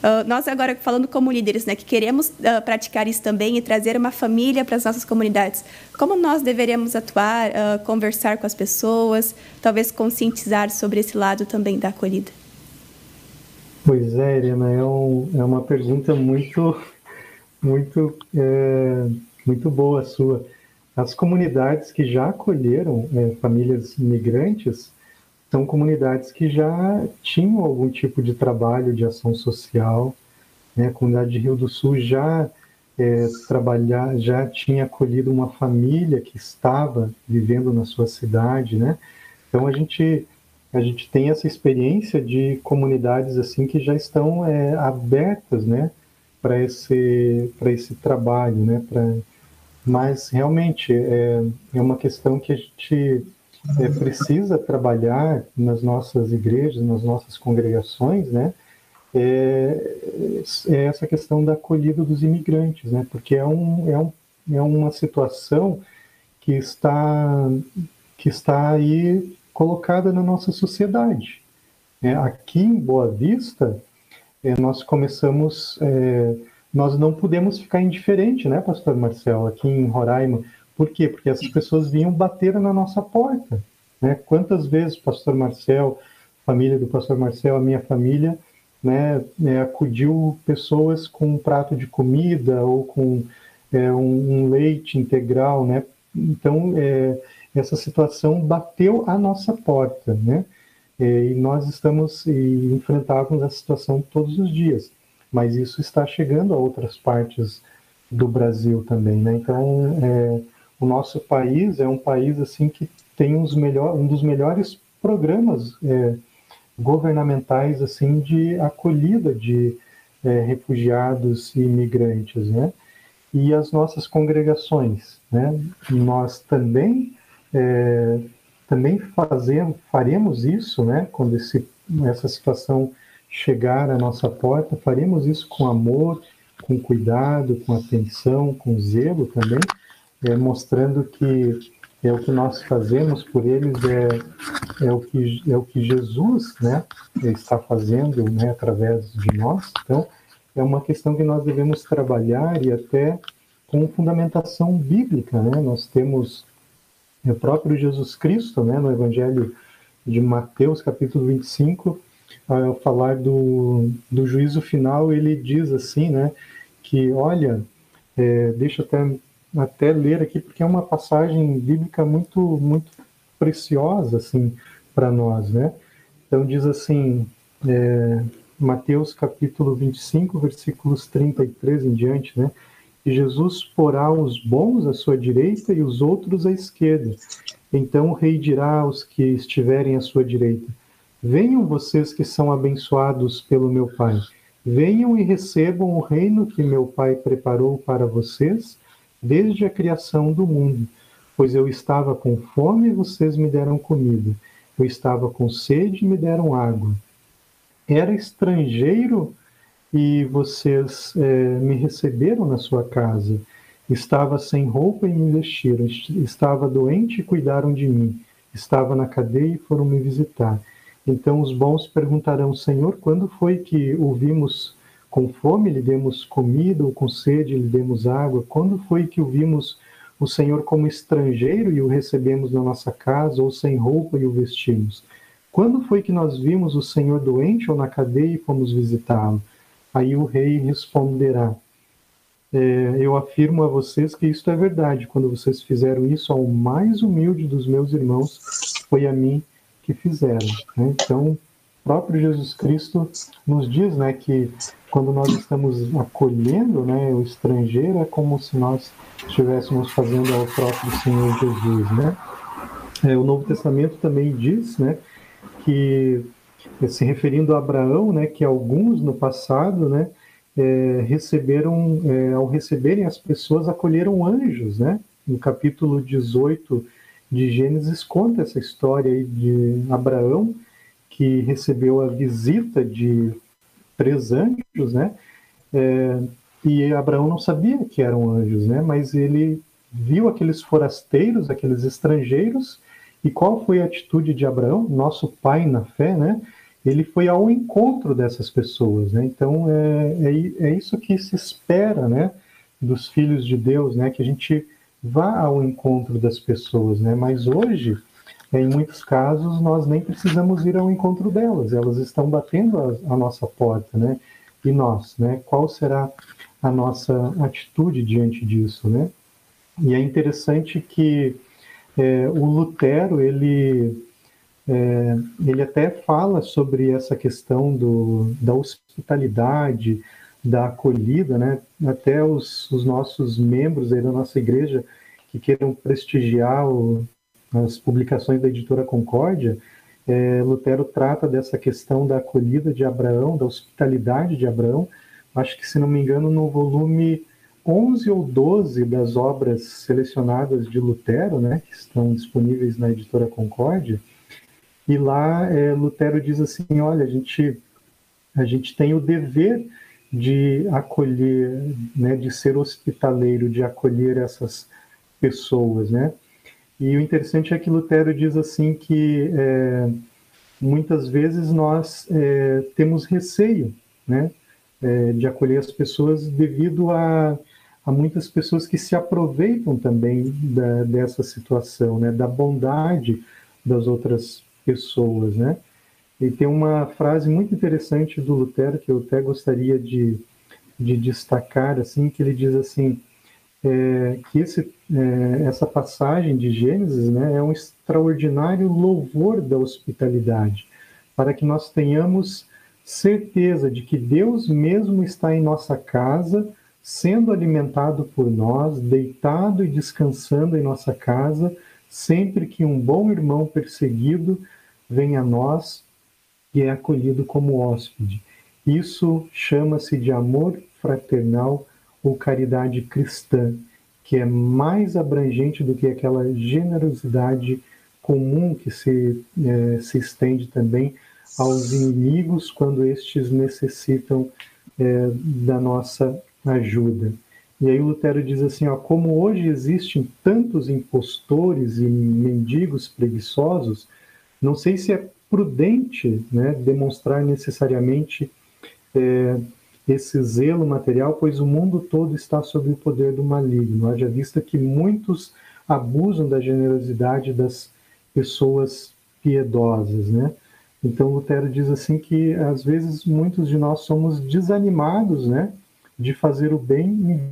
Speaker 1: Uh, nós agora falando como líderes, né, que queremos uh, praticar isso também e trazer uma família para as nossas comunidades. Como nós deveríamos atuar, uh, conversar com as pessoas, talvez conscientizar sobre esse lado também da acolhida?
Speaker 6: Pois é, Helena, é, um, é uma pergunta muito, muito, é, muito boa sua. As comunidades que já acolheram é, famílias migrantes são comunidades que já tinham algum tipo de trabalho de ação social. Né? A comunidade de Rio do Sul já é, trabalhar, já tinha acolhido uma família que estava vivendo na sua cidade, né? Então a gente a gente tem essa experiência de comunidades assim que já estão é, abertas, né, para esse para esse trabalho, né? Pra, mas realmente é, é uma questão que a gente é, precisa trabalhar nas nossas igrejas, nas nossas congregações, né? É, é, essa questão da acolhida dos imigrantes, né? Porque é, um, é, um, é uma situação que está, que está aí colocada na nossa sociedade. É, aqui em Boa Vista, é, nós começamos, é, nós não podemos ficar indiferente, né, Pastor Marcelo, aqui em Roraima, por quê? Porque essas pessoas vinham bater na nossa porta. Né? Quantas vezes o pastor Marcel, família do pastor Marcel, a minha família, né, é, acudiu pessoas com um prato de comida ou com é, um, um, leite integral, né? Então, é, essa situação bateu a nossa porta, né? É, e nós estamos e enfrentávamos essa situação todos os dias, mas isso está chegando a outras partes do Brasil também, né? Então, é, o nosso país é um país assim que tem uns melhor, um dos melhores programas é, governamentais assim de acolhida de é, refugiados e imigrantes, né? E as nossas congregações, né? Nós também é, também fazemos, faremos isso, né? Quando esse, essa situação chegar à nossa porta, faremos isso com amor, com cuidado, com atenção, com zelo também é, mostrando que é o que nós fazemos por eles é, é o que é o que Jesus né está fazendo né através de nós. Então é uma questão que nós devemos trabalhar e até com fundamentação bíblica né. Nós temos o próprio Jesus Cristo né no Evangelho de Mateus capítulo 25 ao falar do, do juízo final ele diz assim né que olha é, deixa até até ler aqui, porque é uma passagem bíblica muito, muito preciosa, assim, para nós, né? Então diz assim, é, Mateus capítulo 25, versículos 33 em diante, né? E Jesus porá os bons à sua direita e os outros à esquerda. Então o rei dirá aos que estiverem à sua direita: Venham vocês que são abençoados pelo meu Pai. Venham e recebam o reino que meu Pai preparou para vocês desde a criação do mundo. Pois eu estava com fome e vocês me deram comida. Eu estava com sede e me deram água. Era estrangeiro e vocês é, me receberam na sua casa. Estava sem roupa e me vestiram. Estava doente e cuidaram de mim. Estava na cadeia e foram me visitar. Então os bons perguntarão: Senhor, quando foi que o vimos com fome lhe demos comida, ou com sede lhe demos água? Quando foi que o vimos o Senhor como estrangeiro e o recebemos na nossa casa, ou sem roupa e o vestimos? Quando foi que nós vimos o Senhor doente ou na cadeia e fomos visitá-lo? Aí o rei responderá: é, Eu afirmo a vocês que isto é verdade. Quando vocês fizeram isso ao mais humilde dos meus irmãos, foi a mim que fizeram. Né? Então, próprio Jesus Cristo nos diz, né, que quando nós estamos acolhendo, né, o estrangeiro é como se nós estivéssemos fazendo ao próprio Senhor Jesus, né? É, o Novo Testamento também diz, né, que se referindo a Abraão, né, que alguns no passado, né, é, receberam, é, ao receberem as pessoas, acolheram anjos, né? No capítulo 18 de Gênesis conta essa história de Abraão que recebeu a visita de três anjos, né? É, e Abraão não sabia que eram anjos, né? Mas ele viu aqueles forasteiros, aqueles estrangeiros, e qual foi a atitude de Abraão, nosso pai na fé, né? Ele foi ao encontro dessas pessoas, né? Então é, é, é isso que se espera, né? Dos filhos de Deus, né? Que a gente vá ao encontro das pessoas, né? Mas hoje, em muitos casos, nós nem precisamos ir ao encontro delas, elas estão batendo a, a nossa porta, né? E nós, né? Qual será a nossa atitude diante disso, né? E é interessante que é, o Lutero ele é, ele até fala sobre essa questão do, da hospitalidade, da acolhida, né? Até os, os nossos membros aí da nossa igreja que queiram prestigiar o, as publicações da editora Concórdia, é, Lutero trata dessa questão da acolhida de Abraão, da hospitalidade de Abraão. Acho que, se não me engano, no volume 11 ou 12 das obras selecionadas de Lutero, né, que estão disponíveis na editora Concórdia, e lá é, Lutero diz assim: olha, a gente, a gente tem o dever de acolher, né, de ser hospitaleiro, de acolher essas pessoas, né? E o interessante é que Lutero diz assim que é, muitas vezes nós é, temos receio, né, é, de acolher as pessoas devido a, a, muitas pessoas que se aproveitam também da, dessa situação, né, da bondade das outras pessoas, né. E tem uma frase muito interessante do Lutero que eu até gostaria de, de destacar, assim, que ele diz assim é, que esse, é, essa passagem de Gênesis né, é um extraordinário louvor da hospitalidade, para que nós tenhamos certeza de que Deus mesmo está em nossa casa, sendo alimentado por nós, deitado e descansando em nossa casa, sempre que um bom irmão perseguido vem a nós e é acolhido como hóspede. Isso chama-se de amor fraternal ou caridade cristã, que é mais abrangente do que aquela generosidade comum que se, é, se estende também aos inimigos quando estes necessitam é, da nossa ajuda. E aí Lutero diz assim, ó, como hoje existem tantos impostores e mendigos preguiçosos, não sei se é prudente né, demonstrar necessariamente é, esse zelo material, pois o mundo todo está sob o poder do maligno. Haja vista que muitos abusam da generosidade das pessoas piedosas, né? Então Lutero diz assim que às vezes muitos de nós somos desanimados, né, de fazer o bem,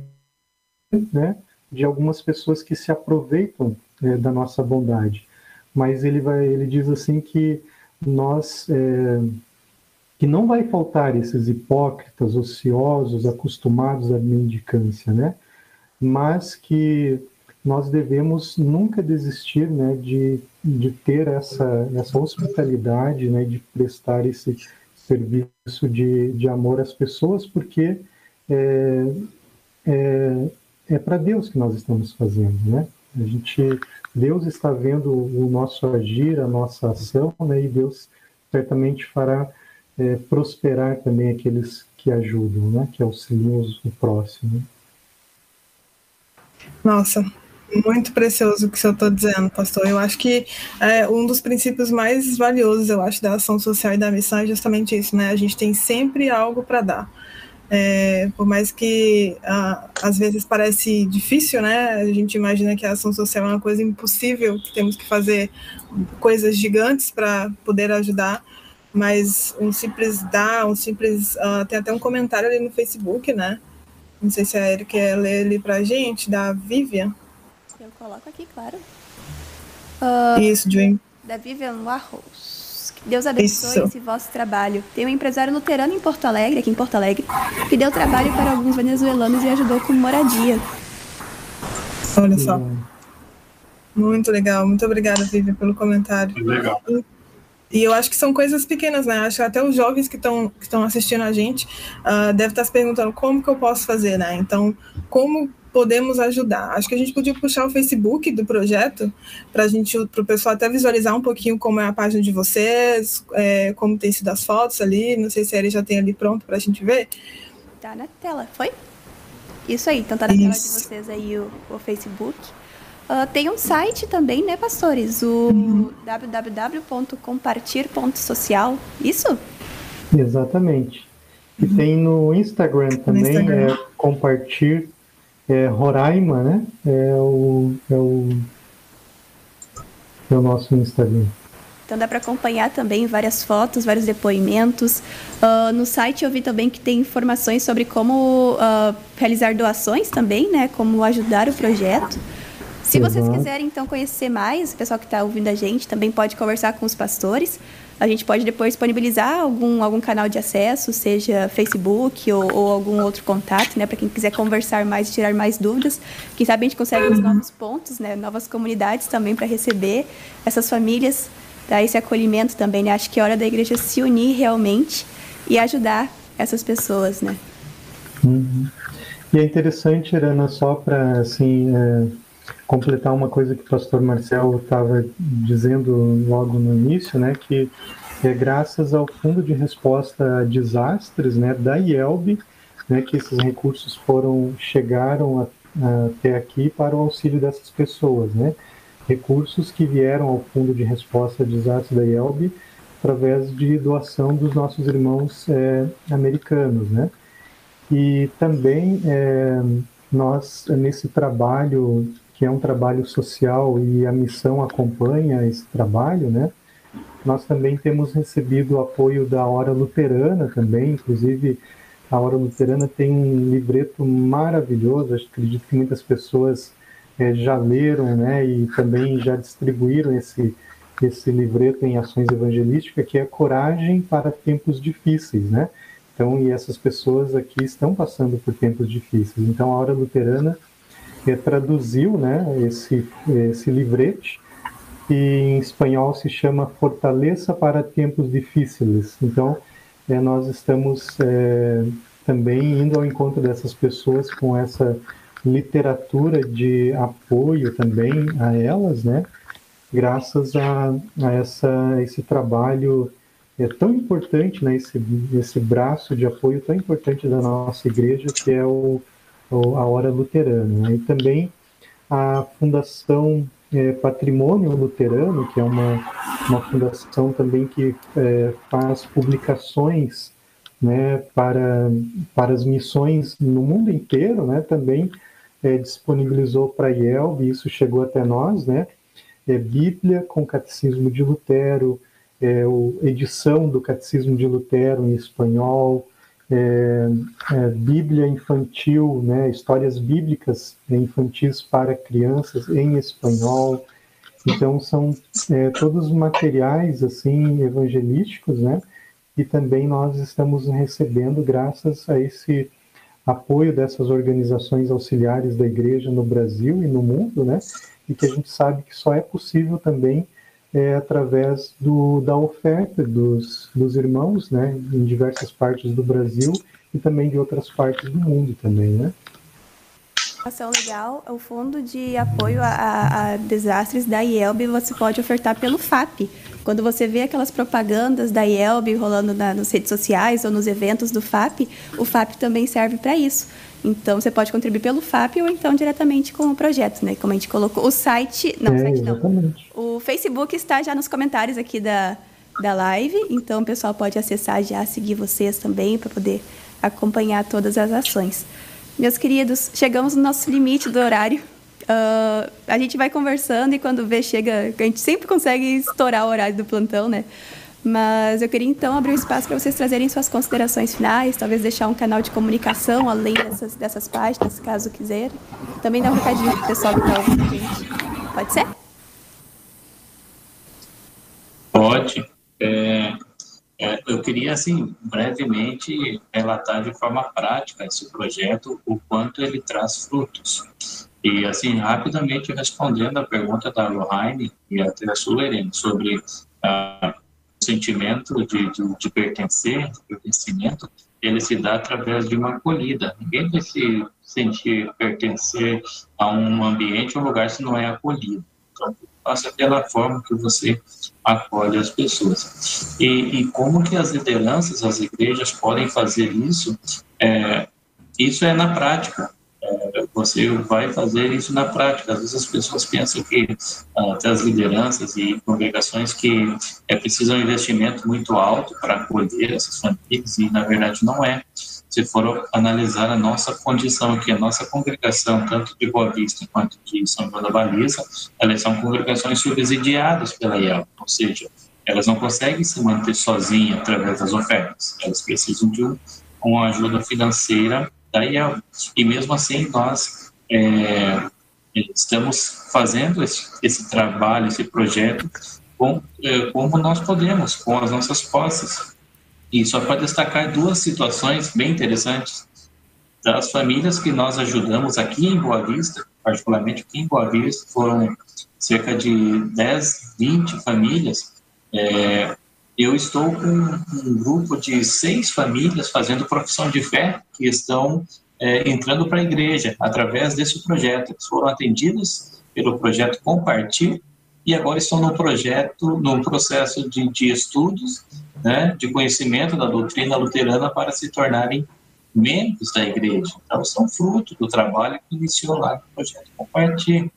Speaker 6: né, de algumas pessoas que se aproveitam é, da nossa bondade. Mas ele vai, ele diz assim que nós é, que não vai faltar esses hipócritas, ociosos, acostumados à mendicância, né? Mas que nós devemos nunca desistir, né, de, de ter essa, essa hospitalidade, né, de prestar esse serviço de, de amor às pessoas, porque é, é, é para Deus que nós estamos fazendo, né? A gente, Deus está vendo o nosso agir, a nossa ação, né, e Deus certamente fará é, prosperar também aqueles que ajudam, né? que auxiliam o próximo.
Speaker 5: Nossa, muito precioso o que o senhor está dizendo, pastor. Eu acho que é, um dos princípios mais valiosos, eu acho, da ação social e da missão é justamente isso, né? A gente tem sempre algo para dar. É, por mais que ah, às vezes parece difícil, né? A gente imagina que a ação social é uma coisa impossível, que temos que fazer coisas gigantes para poder ajudar mas um simples dar, um simples. Uh, tem até um comentário ali no Facebook, né? Não sei se a Erika quer ler ali pra gente, da Vivian.
Speaker 1: Eu coloco aqui, claro.
Speaker 5: Uh, Isso, Jim.
Speaker 1: Da Vivian Warros. Que Deus abençoe Isso. esse vosso trabalho. Tem um empresário luterano em Porto Alegre, aqui em Porto Alegre, que deu trabalho para alguns venezuelanos e ajudou com moradia.
Speaker 5: Olha só. Muito legal. Muito obrigada, Vivian, pelo comentário.
Speaker 7: Legal.
Speaker 5: E eu acho que são coisas pequenas, né? Acho que até os jovens que estão que assistindo a gente uh, devem estar se perguntando como que eu posso fazer, né? Então, como podemos ajudar? Acho que a gente podia puxar o Facebook do projeto para gente, para o pessoal até visualizar um pouquinho como é a página de vocês, é, como tem sido as fotos ali. Não sei se a Eri já tem ali pronto para a gente ver.
Speaker 1: Tá na tela, foi? Isso aí, então tá na Isso. tela de vocês aí o, o Facebook. Uh, tem um site também, né, pastores? O uhum. www.compartir.social. Isso?
Speaker 6: Exatamente. E uhum. tem no Instagram também, no Instagram. é compartir é, Roraima, né? É o, é o, é o nosso Instagram.
Speaker 1: Então dá para acompanhar também várias fotos, vários depoimentos. Uh, no site eu vi também que tem informações sobre como uh, realizar doações também, né? Como ajudar o projeto. Se vocês quiserem então conhecer mais, o pessoal que está ouvindo a gente também pode conversar com os pastores. A gente pode depois disponibilizar algum, algum canal de acesso, seja Facebook ou, ou algum outro contato, né, para quem quiser conversar mais e tirar mais dúvidas. Quem sabe a gente consegue uns novos pontos, né, novas comunidades também para receber essas famílias dar esse acolhimento também, né? Acho que é hora da igreja se unir realmente e ajudar essas pessoas, né?
Speaker 6: Uhum. E é interessante, Irana, só para assim é, completar uma coisa que o pastor Marcel estava dizendo logo no início, né? Que é graças ao Fundo de Resposta a Desastres, né, da IELB, né, que esses recursos foram chegaram a, a, até aqui para o auxílio dessas pessoas, né? recursos que vieram ao Fundo de Resposta a Desastres da IELB através de doação dos nossos irmãos é, americanos, né? E também é, nós, nesse trabalho, que é um trabalho social e a missão acompanha esse trabalho, né? Nós também temos recebido o apoio da Hora Luterana também, inclusive a Hora Luterana tem um livreto maravilhoso, acredito que muitas pessoas é, já leram né, e também já distribuíram esse, esse livreto em ações evangelísticas, que é Coragem para Tempos Difíceis. Né? Então, e essas pessoas aqui estão passando por tempos difíceis. Então, a Hora Luterana traduziu né, esse, esse livrete, que em espanhol se chama Fortaleza para Tempos Difíceis. Então, é, nós estamos é, também indo ao encontro dessas pessoas com essa literatura de apoio também a elas, né? Graças a, a essa, esse trabalho é tão importante, né? Esse, esse braço de apoio tão importante da nossa igreja, que é o, o a Hora Luterana. Né? E também a Fundação é, Patrimônio Luterano, que é uma, uma fundação também que é, faz publicações né, para, para as missões no mundo inteiro, né, também é, disponibilizou para a IELB, isso chegou até nós, né? É, Bíblia com Catecismo de Lutero, é, o, edição do Catecismo de Lutero em espanhol, é, é, Bíblia infantil, né, histórias bíblicas infantis para crianças em espanhol. Então são é, todos materiais assim evangelísticos, né? E também nós estamos recebendo graças a esse apoio dessas organizações auxiliares da igreja no Brasil e no mundo, né? E que a gente sabe que só é possível também é, através do, da oferta dos, dos irmãos, né? Em diversas partes do Brasil e também de outras partes do mundo também, né?
Speaker 1: Ação legal, o Fundo de Apoio a, a Desastres da IELB você pode ofertar pelo FAP, quando você vê aquelas propagandas da IELB rolando na, nas redes sociais ou nos eventos do FAP, o FAP também serve para isso. Então, você pode contribuir pelo FAP ou então diretamente com o projeto, né? Como a gente colocou. O site. Não,
Speaker 6: é,
Speaker 1: o site
Speaker 6: não.
Speaker 1: O Facebook está já nos comentários aqui da, da live. Então, o pessoal pode acessar já, seguir vocês também, para poder acompanhar todas as ações. Meus queridos, chegamos no nosso limite do horário. Uh, a gente vai conversando e quando vê, chega. A gente sempre consegue estourar o horário do plantão, né? Mas eu queria então abrir um espaço para vocês trazerem suas considerações finais, talvez deixar um canal de comunicação além dessas, dessas páginas, caso quiser. Também dar um recadinho para o pessoal que está ouvindo a gente. Pode ser?
Speaker 7: Pode. É, é, eu queria, assim, brevemente relatar de forma prática esse projeto, o quanto ele traz frutos. E, assim, rapidamente respondendo a pergunta da Lohane e até a Sulerene sobre ah, o sentimento de, de, de pertencer, de pertencimento, ele se dá através de uma acolhida. Ninguém vai se sentir pertencer a um ambiente, um lugar, se não é acolhido. Então, passa pela forma que você acolhe as pessoas. E, e como que as lideranças, as igrejas podem fazer isso? É, isso é na prática. Você vai fazer isso na prática. Às vezes as pessoas pensam que, ah, até as lideranças e congregações, que é preciso um investimento muito alto para acolher essas famílias, e na verdade não é. Se for analisar a nossa condição aqui, a nossa congregação, tanto de Boa Vista quanto de São João da Baliza, elas são congregações subsidiadas pela IEL, ou seja, elas não conseguem se manter sozinhas através das ofertas, elas precisam de uma ajuda financeira da IEL. E mesmo assim, nós é, estamos fazendo esse, esse, trabalho, esse projeto, com, é, como nós podemos, com as nossas posses. E só para destacar duas situações bem interessantes das famílias que nós ajudamos aqui em Boa Vista, particularmente aqui em Boa Vista, foram cerca de 10, 20 famílias é, eu estou com um grupo de seis famílias fazendo profissão de fé que estão é, entrando para a igreja através desse projeto. Eles foram atendidos pelo projeto Compartilhe e agora estão no projeto, no processo de, de estudos, né, de conhecimento da doutrina luterana para se tornarem membros da igreja. Então, são fruto do trabalho que iniciou lá no projeto Compartilhe.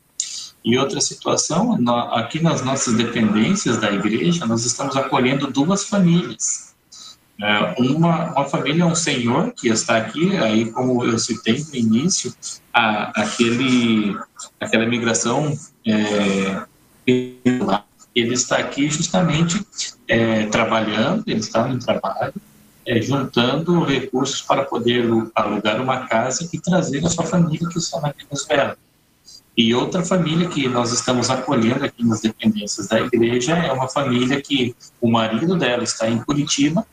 Speaker 7: E outra situação, aqui nas nossas dependências da igreja, nós estamos acolhendo duas famílias. É, uma, uma família, um senhor que está aqui, aí como eu citei no início, a, aquele, aquela migração é, ele está aqui justamente é, trabalhando, ele está no trabalho, é, juntando recursos para poder alugar uma casa e trazer a sua família que está na Venezuela. E outra família que nós estamos acolhendo aqui nas dependências da igreja é uma família que o marido dela está em Curitiba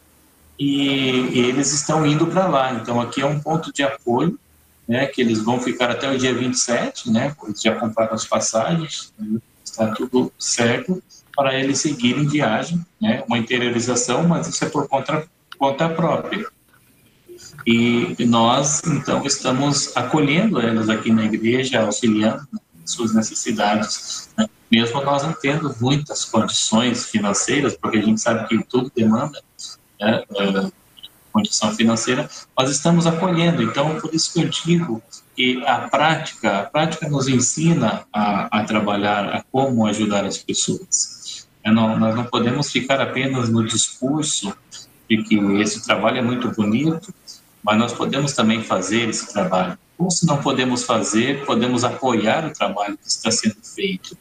Speaker 7: e, eles estão indo para lá. Então aqui é um ponto de apoio, né, que eles vão ficar até o dia 27, né, eles já compraram as passagens, né, está tudo certo para eles seguirem viagem, né, uma interiorização, mas isso é por conta, conta própria. E nós, então, estamos acolhendo elas aqui na igreja, auxiliando suas necessidades, né? mesmo nós não tendo muitas condições financeiras, porque a gente sabe que tudo demanda né, uh, condição financeira, nós estamos acolhendo. Então, por isso que eu digo que a prática, a prática nos ensina a, a trabalhar, a como ajudar as pessoas. É, não, nós não podemos ficar apenas no discurso de que esse trabalho é muito bonito, mas nós podemos também fazer esse trabalho. Ou se não podemos fazer, podemos apoiar o trabalho que está sendo feito.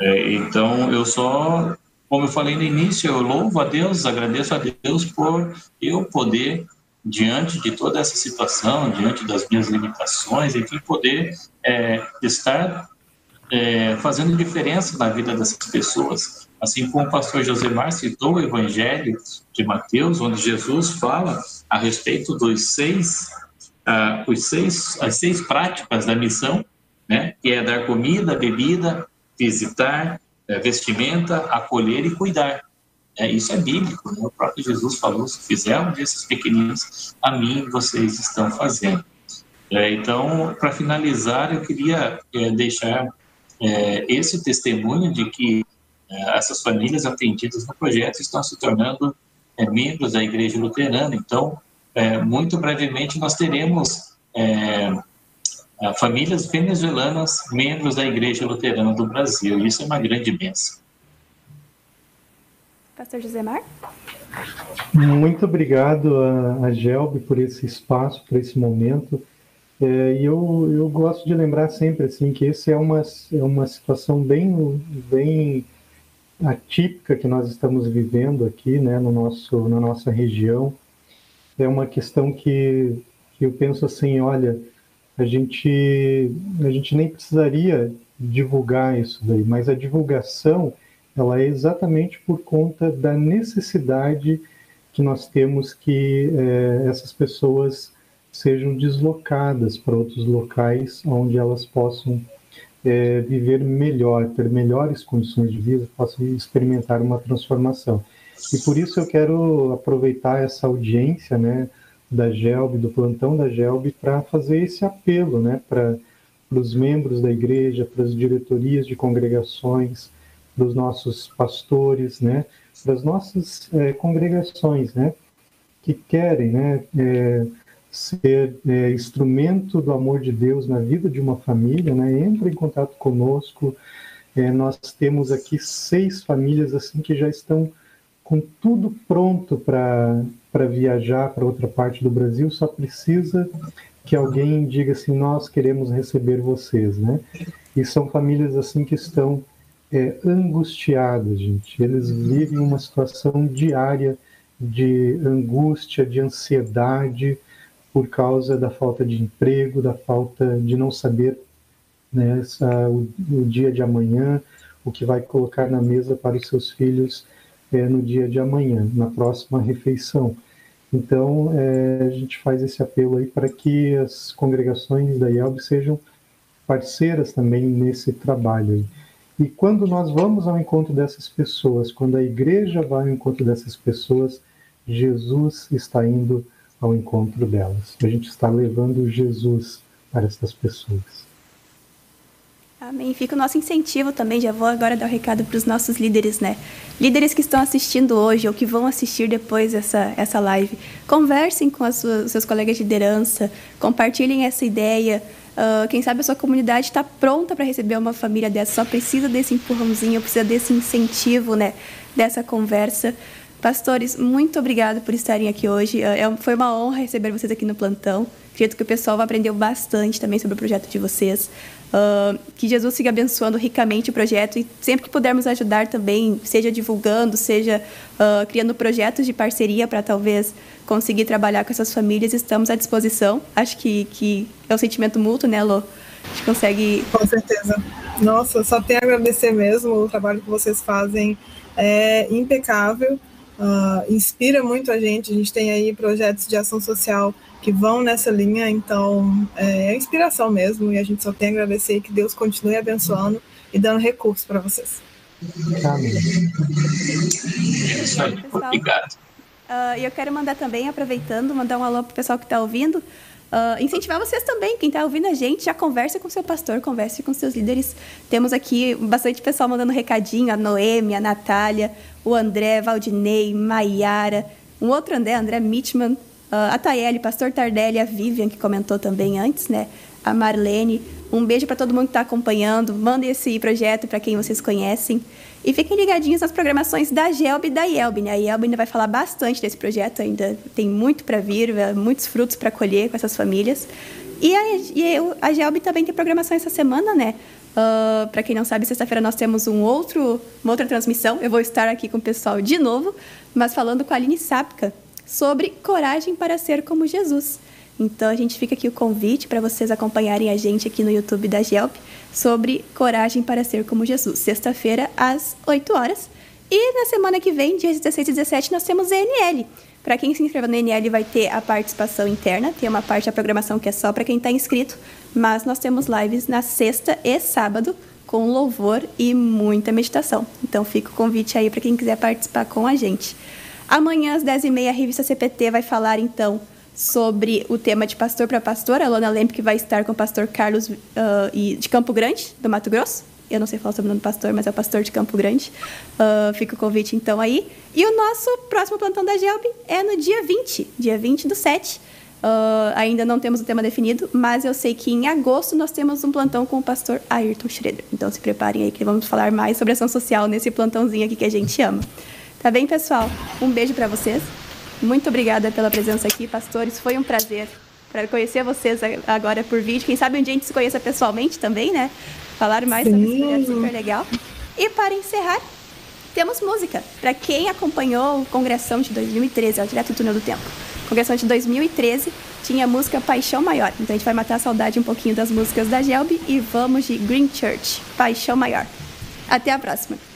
Speaker 7: É, então, eu só, como eu falei no início, eu louvo a Deus, agradeço a Deus por eu poder, diante de toda essa situação, diante das minhas limitações, enfim, poder é, estar é, fazendo diferença na vida dessas pessoas. Assim como o pastor Josemar citou o Evangelho de Mateus, onde Jesus fala a respeito dos seis, uh, os seis, as seis práticas da missão, né, que é dar comida, bebida, visitar, uh, vestimenta, acolher e cuidar. É, isso é bíblico, né? o próprio Jesus falou: se fizer um desses pequeninos, a mim vocês estão fazendo. É, então, para finalizar, eu queria é, deixar é, esse testemunho de que essas famílias atendidas no projeto estão se tornando é, membros da Igreja Luterana. Então, é, muito brevemente, nós teremos é, famílias venezuelanas membros da Igreja Luterana do Brasil. Isso é uma grande bênção.
Speaker 1: Pastor Josemar?
Speaker 6: Muito obrigado a, a Gelbe por esse espaço, por esse momento. É, e eu, eu gosto de lembrar sempre assim que essa é uma, é uma situação bem, bem atípica que nós estamos vivendo aqui, né, no nosso, na nossa região, é uma questão que, que eu penso assim, olha, a gente, a gente nem precisaria divulgar isso daí, mas a divulgação, ela é exatamente por conta da necessidade que nós temos que é, essas pessoas sejam deslocadas para outros locais onde elas possam é, viver melhor, ter melhores condições de vida, possa experimentar uma transformação. E por isso eu quero aproveitar essa audiência, né, da GELB, do plantão da GELB, para fazer esse apelo, né, para os membros da igreja, para as diretorias de congregações, para os nossos pastores, né, para as nossas é, congregações, né, que querem, né, é, ser é, instrumento do amor de Deus na vida de uma família, né? Entra em contato conosco. É, nós temos aqui seis famílias assim que já estão com tudo pronto para viajar para outra parte do Brasil, só precisa que alguém diga assim: nós queremos receber vocês, né? E são famílias assim que estão é, angustiadas, gente. Eles vivem uma situação diária de angústia, de ansiedade por causa da falta de emprego, da falta de não saber né, o, o, dia de amanhã, o que vai colocar na mesa para os seus filhos é, no dia de amanhã, na próxima refeição. Então, é, a gente faz esse apelo aí para que as congregações da IELB sejam parceiras também nesse trabalho. Aí. E quando nós vamos ao encontro dessas pessoas, quando a igreja vai ao encontro dessas pessoas, Jesus está indo ao encontro delas. A gente está levando Jesus para essas pessoas.
Speaker 1: Amém. Fica o nosso incentivo também. Já vou agora dar o um recado para os nossos líderes, né? Líderes que estão assistindo hoje ou que vão assistir depois essa, essa live. Conversem com os seus colegas de liderança, compartilhem essa ideia. Uh, quem sabe a sua comunidade está pronta para receber uma família dessa, só precisa desse empurrãozinho, precisa desse incentivo, né? Dessa conversa. Pastores, muito obrigado por estarem aqui hoje. É, é foi uma honra receber vocês aqui no plantão. Acredito que o pessoal aprendeu bastante também sobre o projeto de vocês. Uh, que Jesus siga abençoando ricamente o projeto e sempre que pudermos ajudar também, seja divulgando, seja uh, criando projetos de parceria para talvez conseguir trabalhar com essas famílias, estamos à disposição. Acho que, que é um sentimento mútuo, né, Lô? A gente consegue.
Speaker 5: Com certeza. Nossa, só tenho a agradecer mesmo o trabalho que vocês fazem. É impecável uh, inspira muito a gente. A gente tem aí projetos de ação social que vão nessa linha, então é, é inspiração mesmo. E a gente só tem a agradecer e que Deus continue abençoando e dando recursos para vocês.
Speaker 1: Amém. Obrigado. Uh, e eu quero mandar também, aproveitando, mandar um alô para o pessoal que está ouvindo. Uh, incentivar vocês também, quem está ouvindo a gente, já conversa com seu pastor, converse com seus líderes. Temos aqui bastante pessoal mandando recadinho, a Noemi, a Natália, o André, Valdinei, Maiara, um outro André, André Mitchman, uh, a Taeli, pastor Tardelli, a Vivian, que comentou também antes, né? A Marlene. Um beijo para todo mundo que está acompanhando. Mandem esse projeto para quem vocês conhecem. E fiquem ligadinhos nas programações da GELB e da IELB. Né? A IELB ainda vai falar bastante desse projeto, ainda tem muito para vir, muitos frutos para colher com essas famílias. E a, e a GELB também tem programação essa semana, né? Uh, para quem não sabe, sexta-feira nós temos um outro, uma outra transmissão. Eu vou estar aqui com o pessoal de novo, mas falando com a Aline Sapka sobre coragem para ser como Jesus. Então a gente fica aqui o convite para vocês acompanharem a gente aqui no YouTube da GELP sobre Coragem para Ser como Jesus, sexta-feira às 8 horas. E na semana que vem, dias 16 e 17, nós temos ENL. Para quem se inscreveu no ENL vai ter a participação interna, tem uma parte da programação que é só para quem está inscrito, mas nós temos lives na sexta e sábado com louvor e muita meditação. Então fica o convite aí para quem quiser participar com a gente. Amanhã às 10h30 a revista CPT vai falar então sobre o tema de pastor para pastor. A Lona Lemp que vai estar com o pastor Carlos uh, de Campo Grande, do Mato Grosso. Eu não sei falar sobre o nome do pastor, mas é o pastor de Campo Grande. Uh, fica o convite então aí. E o nosso próximo plantão da GELB é no dia 20, dia 20 do 7. Uh, ainda não temos o tema definido, mas eu sei que em agosto nós temos um plantão com o pastor Ayrton Schroeder. Então se preparem aí que vamos falar mais sobre ação social nesse plantãozinho aqui que a gente ama. Tá bem, pessoal? Um beijo para vocês. Muito obrigada pela presença aqui, pastores. Foi um prazer para conhecer vocês agora por vídeo. Quem sabe um dia a gente se conheça pessoalmente também, né? Falar mais Sim. sobre esse projeto super legal. E para encerrar, temos música. Para quem acompanhou o Congressão de 2013, é o Direto do Túnel do Tempo. Congressão de 2013 tinha a música Paixão Maior. Então a gente vai matar a saudade um pouquinho das músicas da Gelb e vamos de Green Church, Paixão Maior. Até a próxima.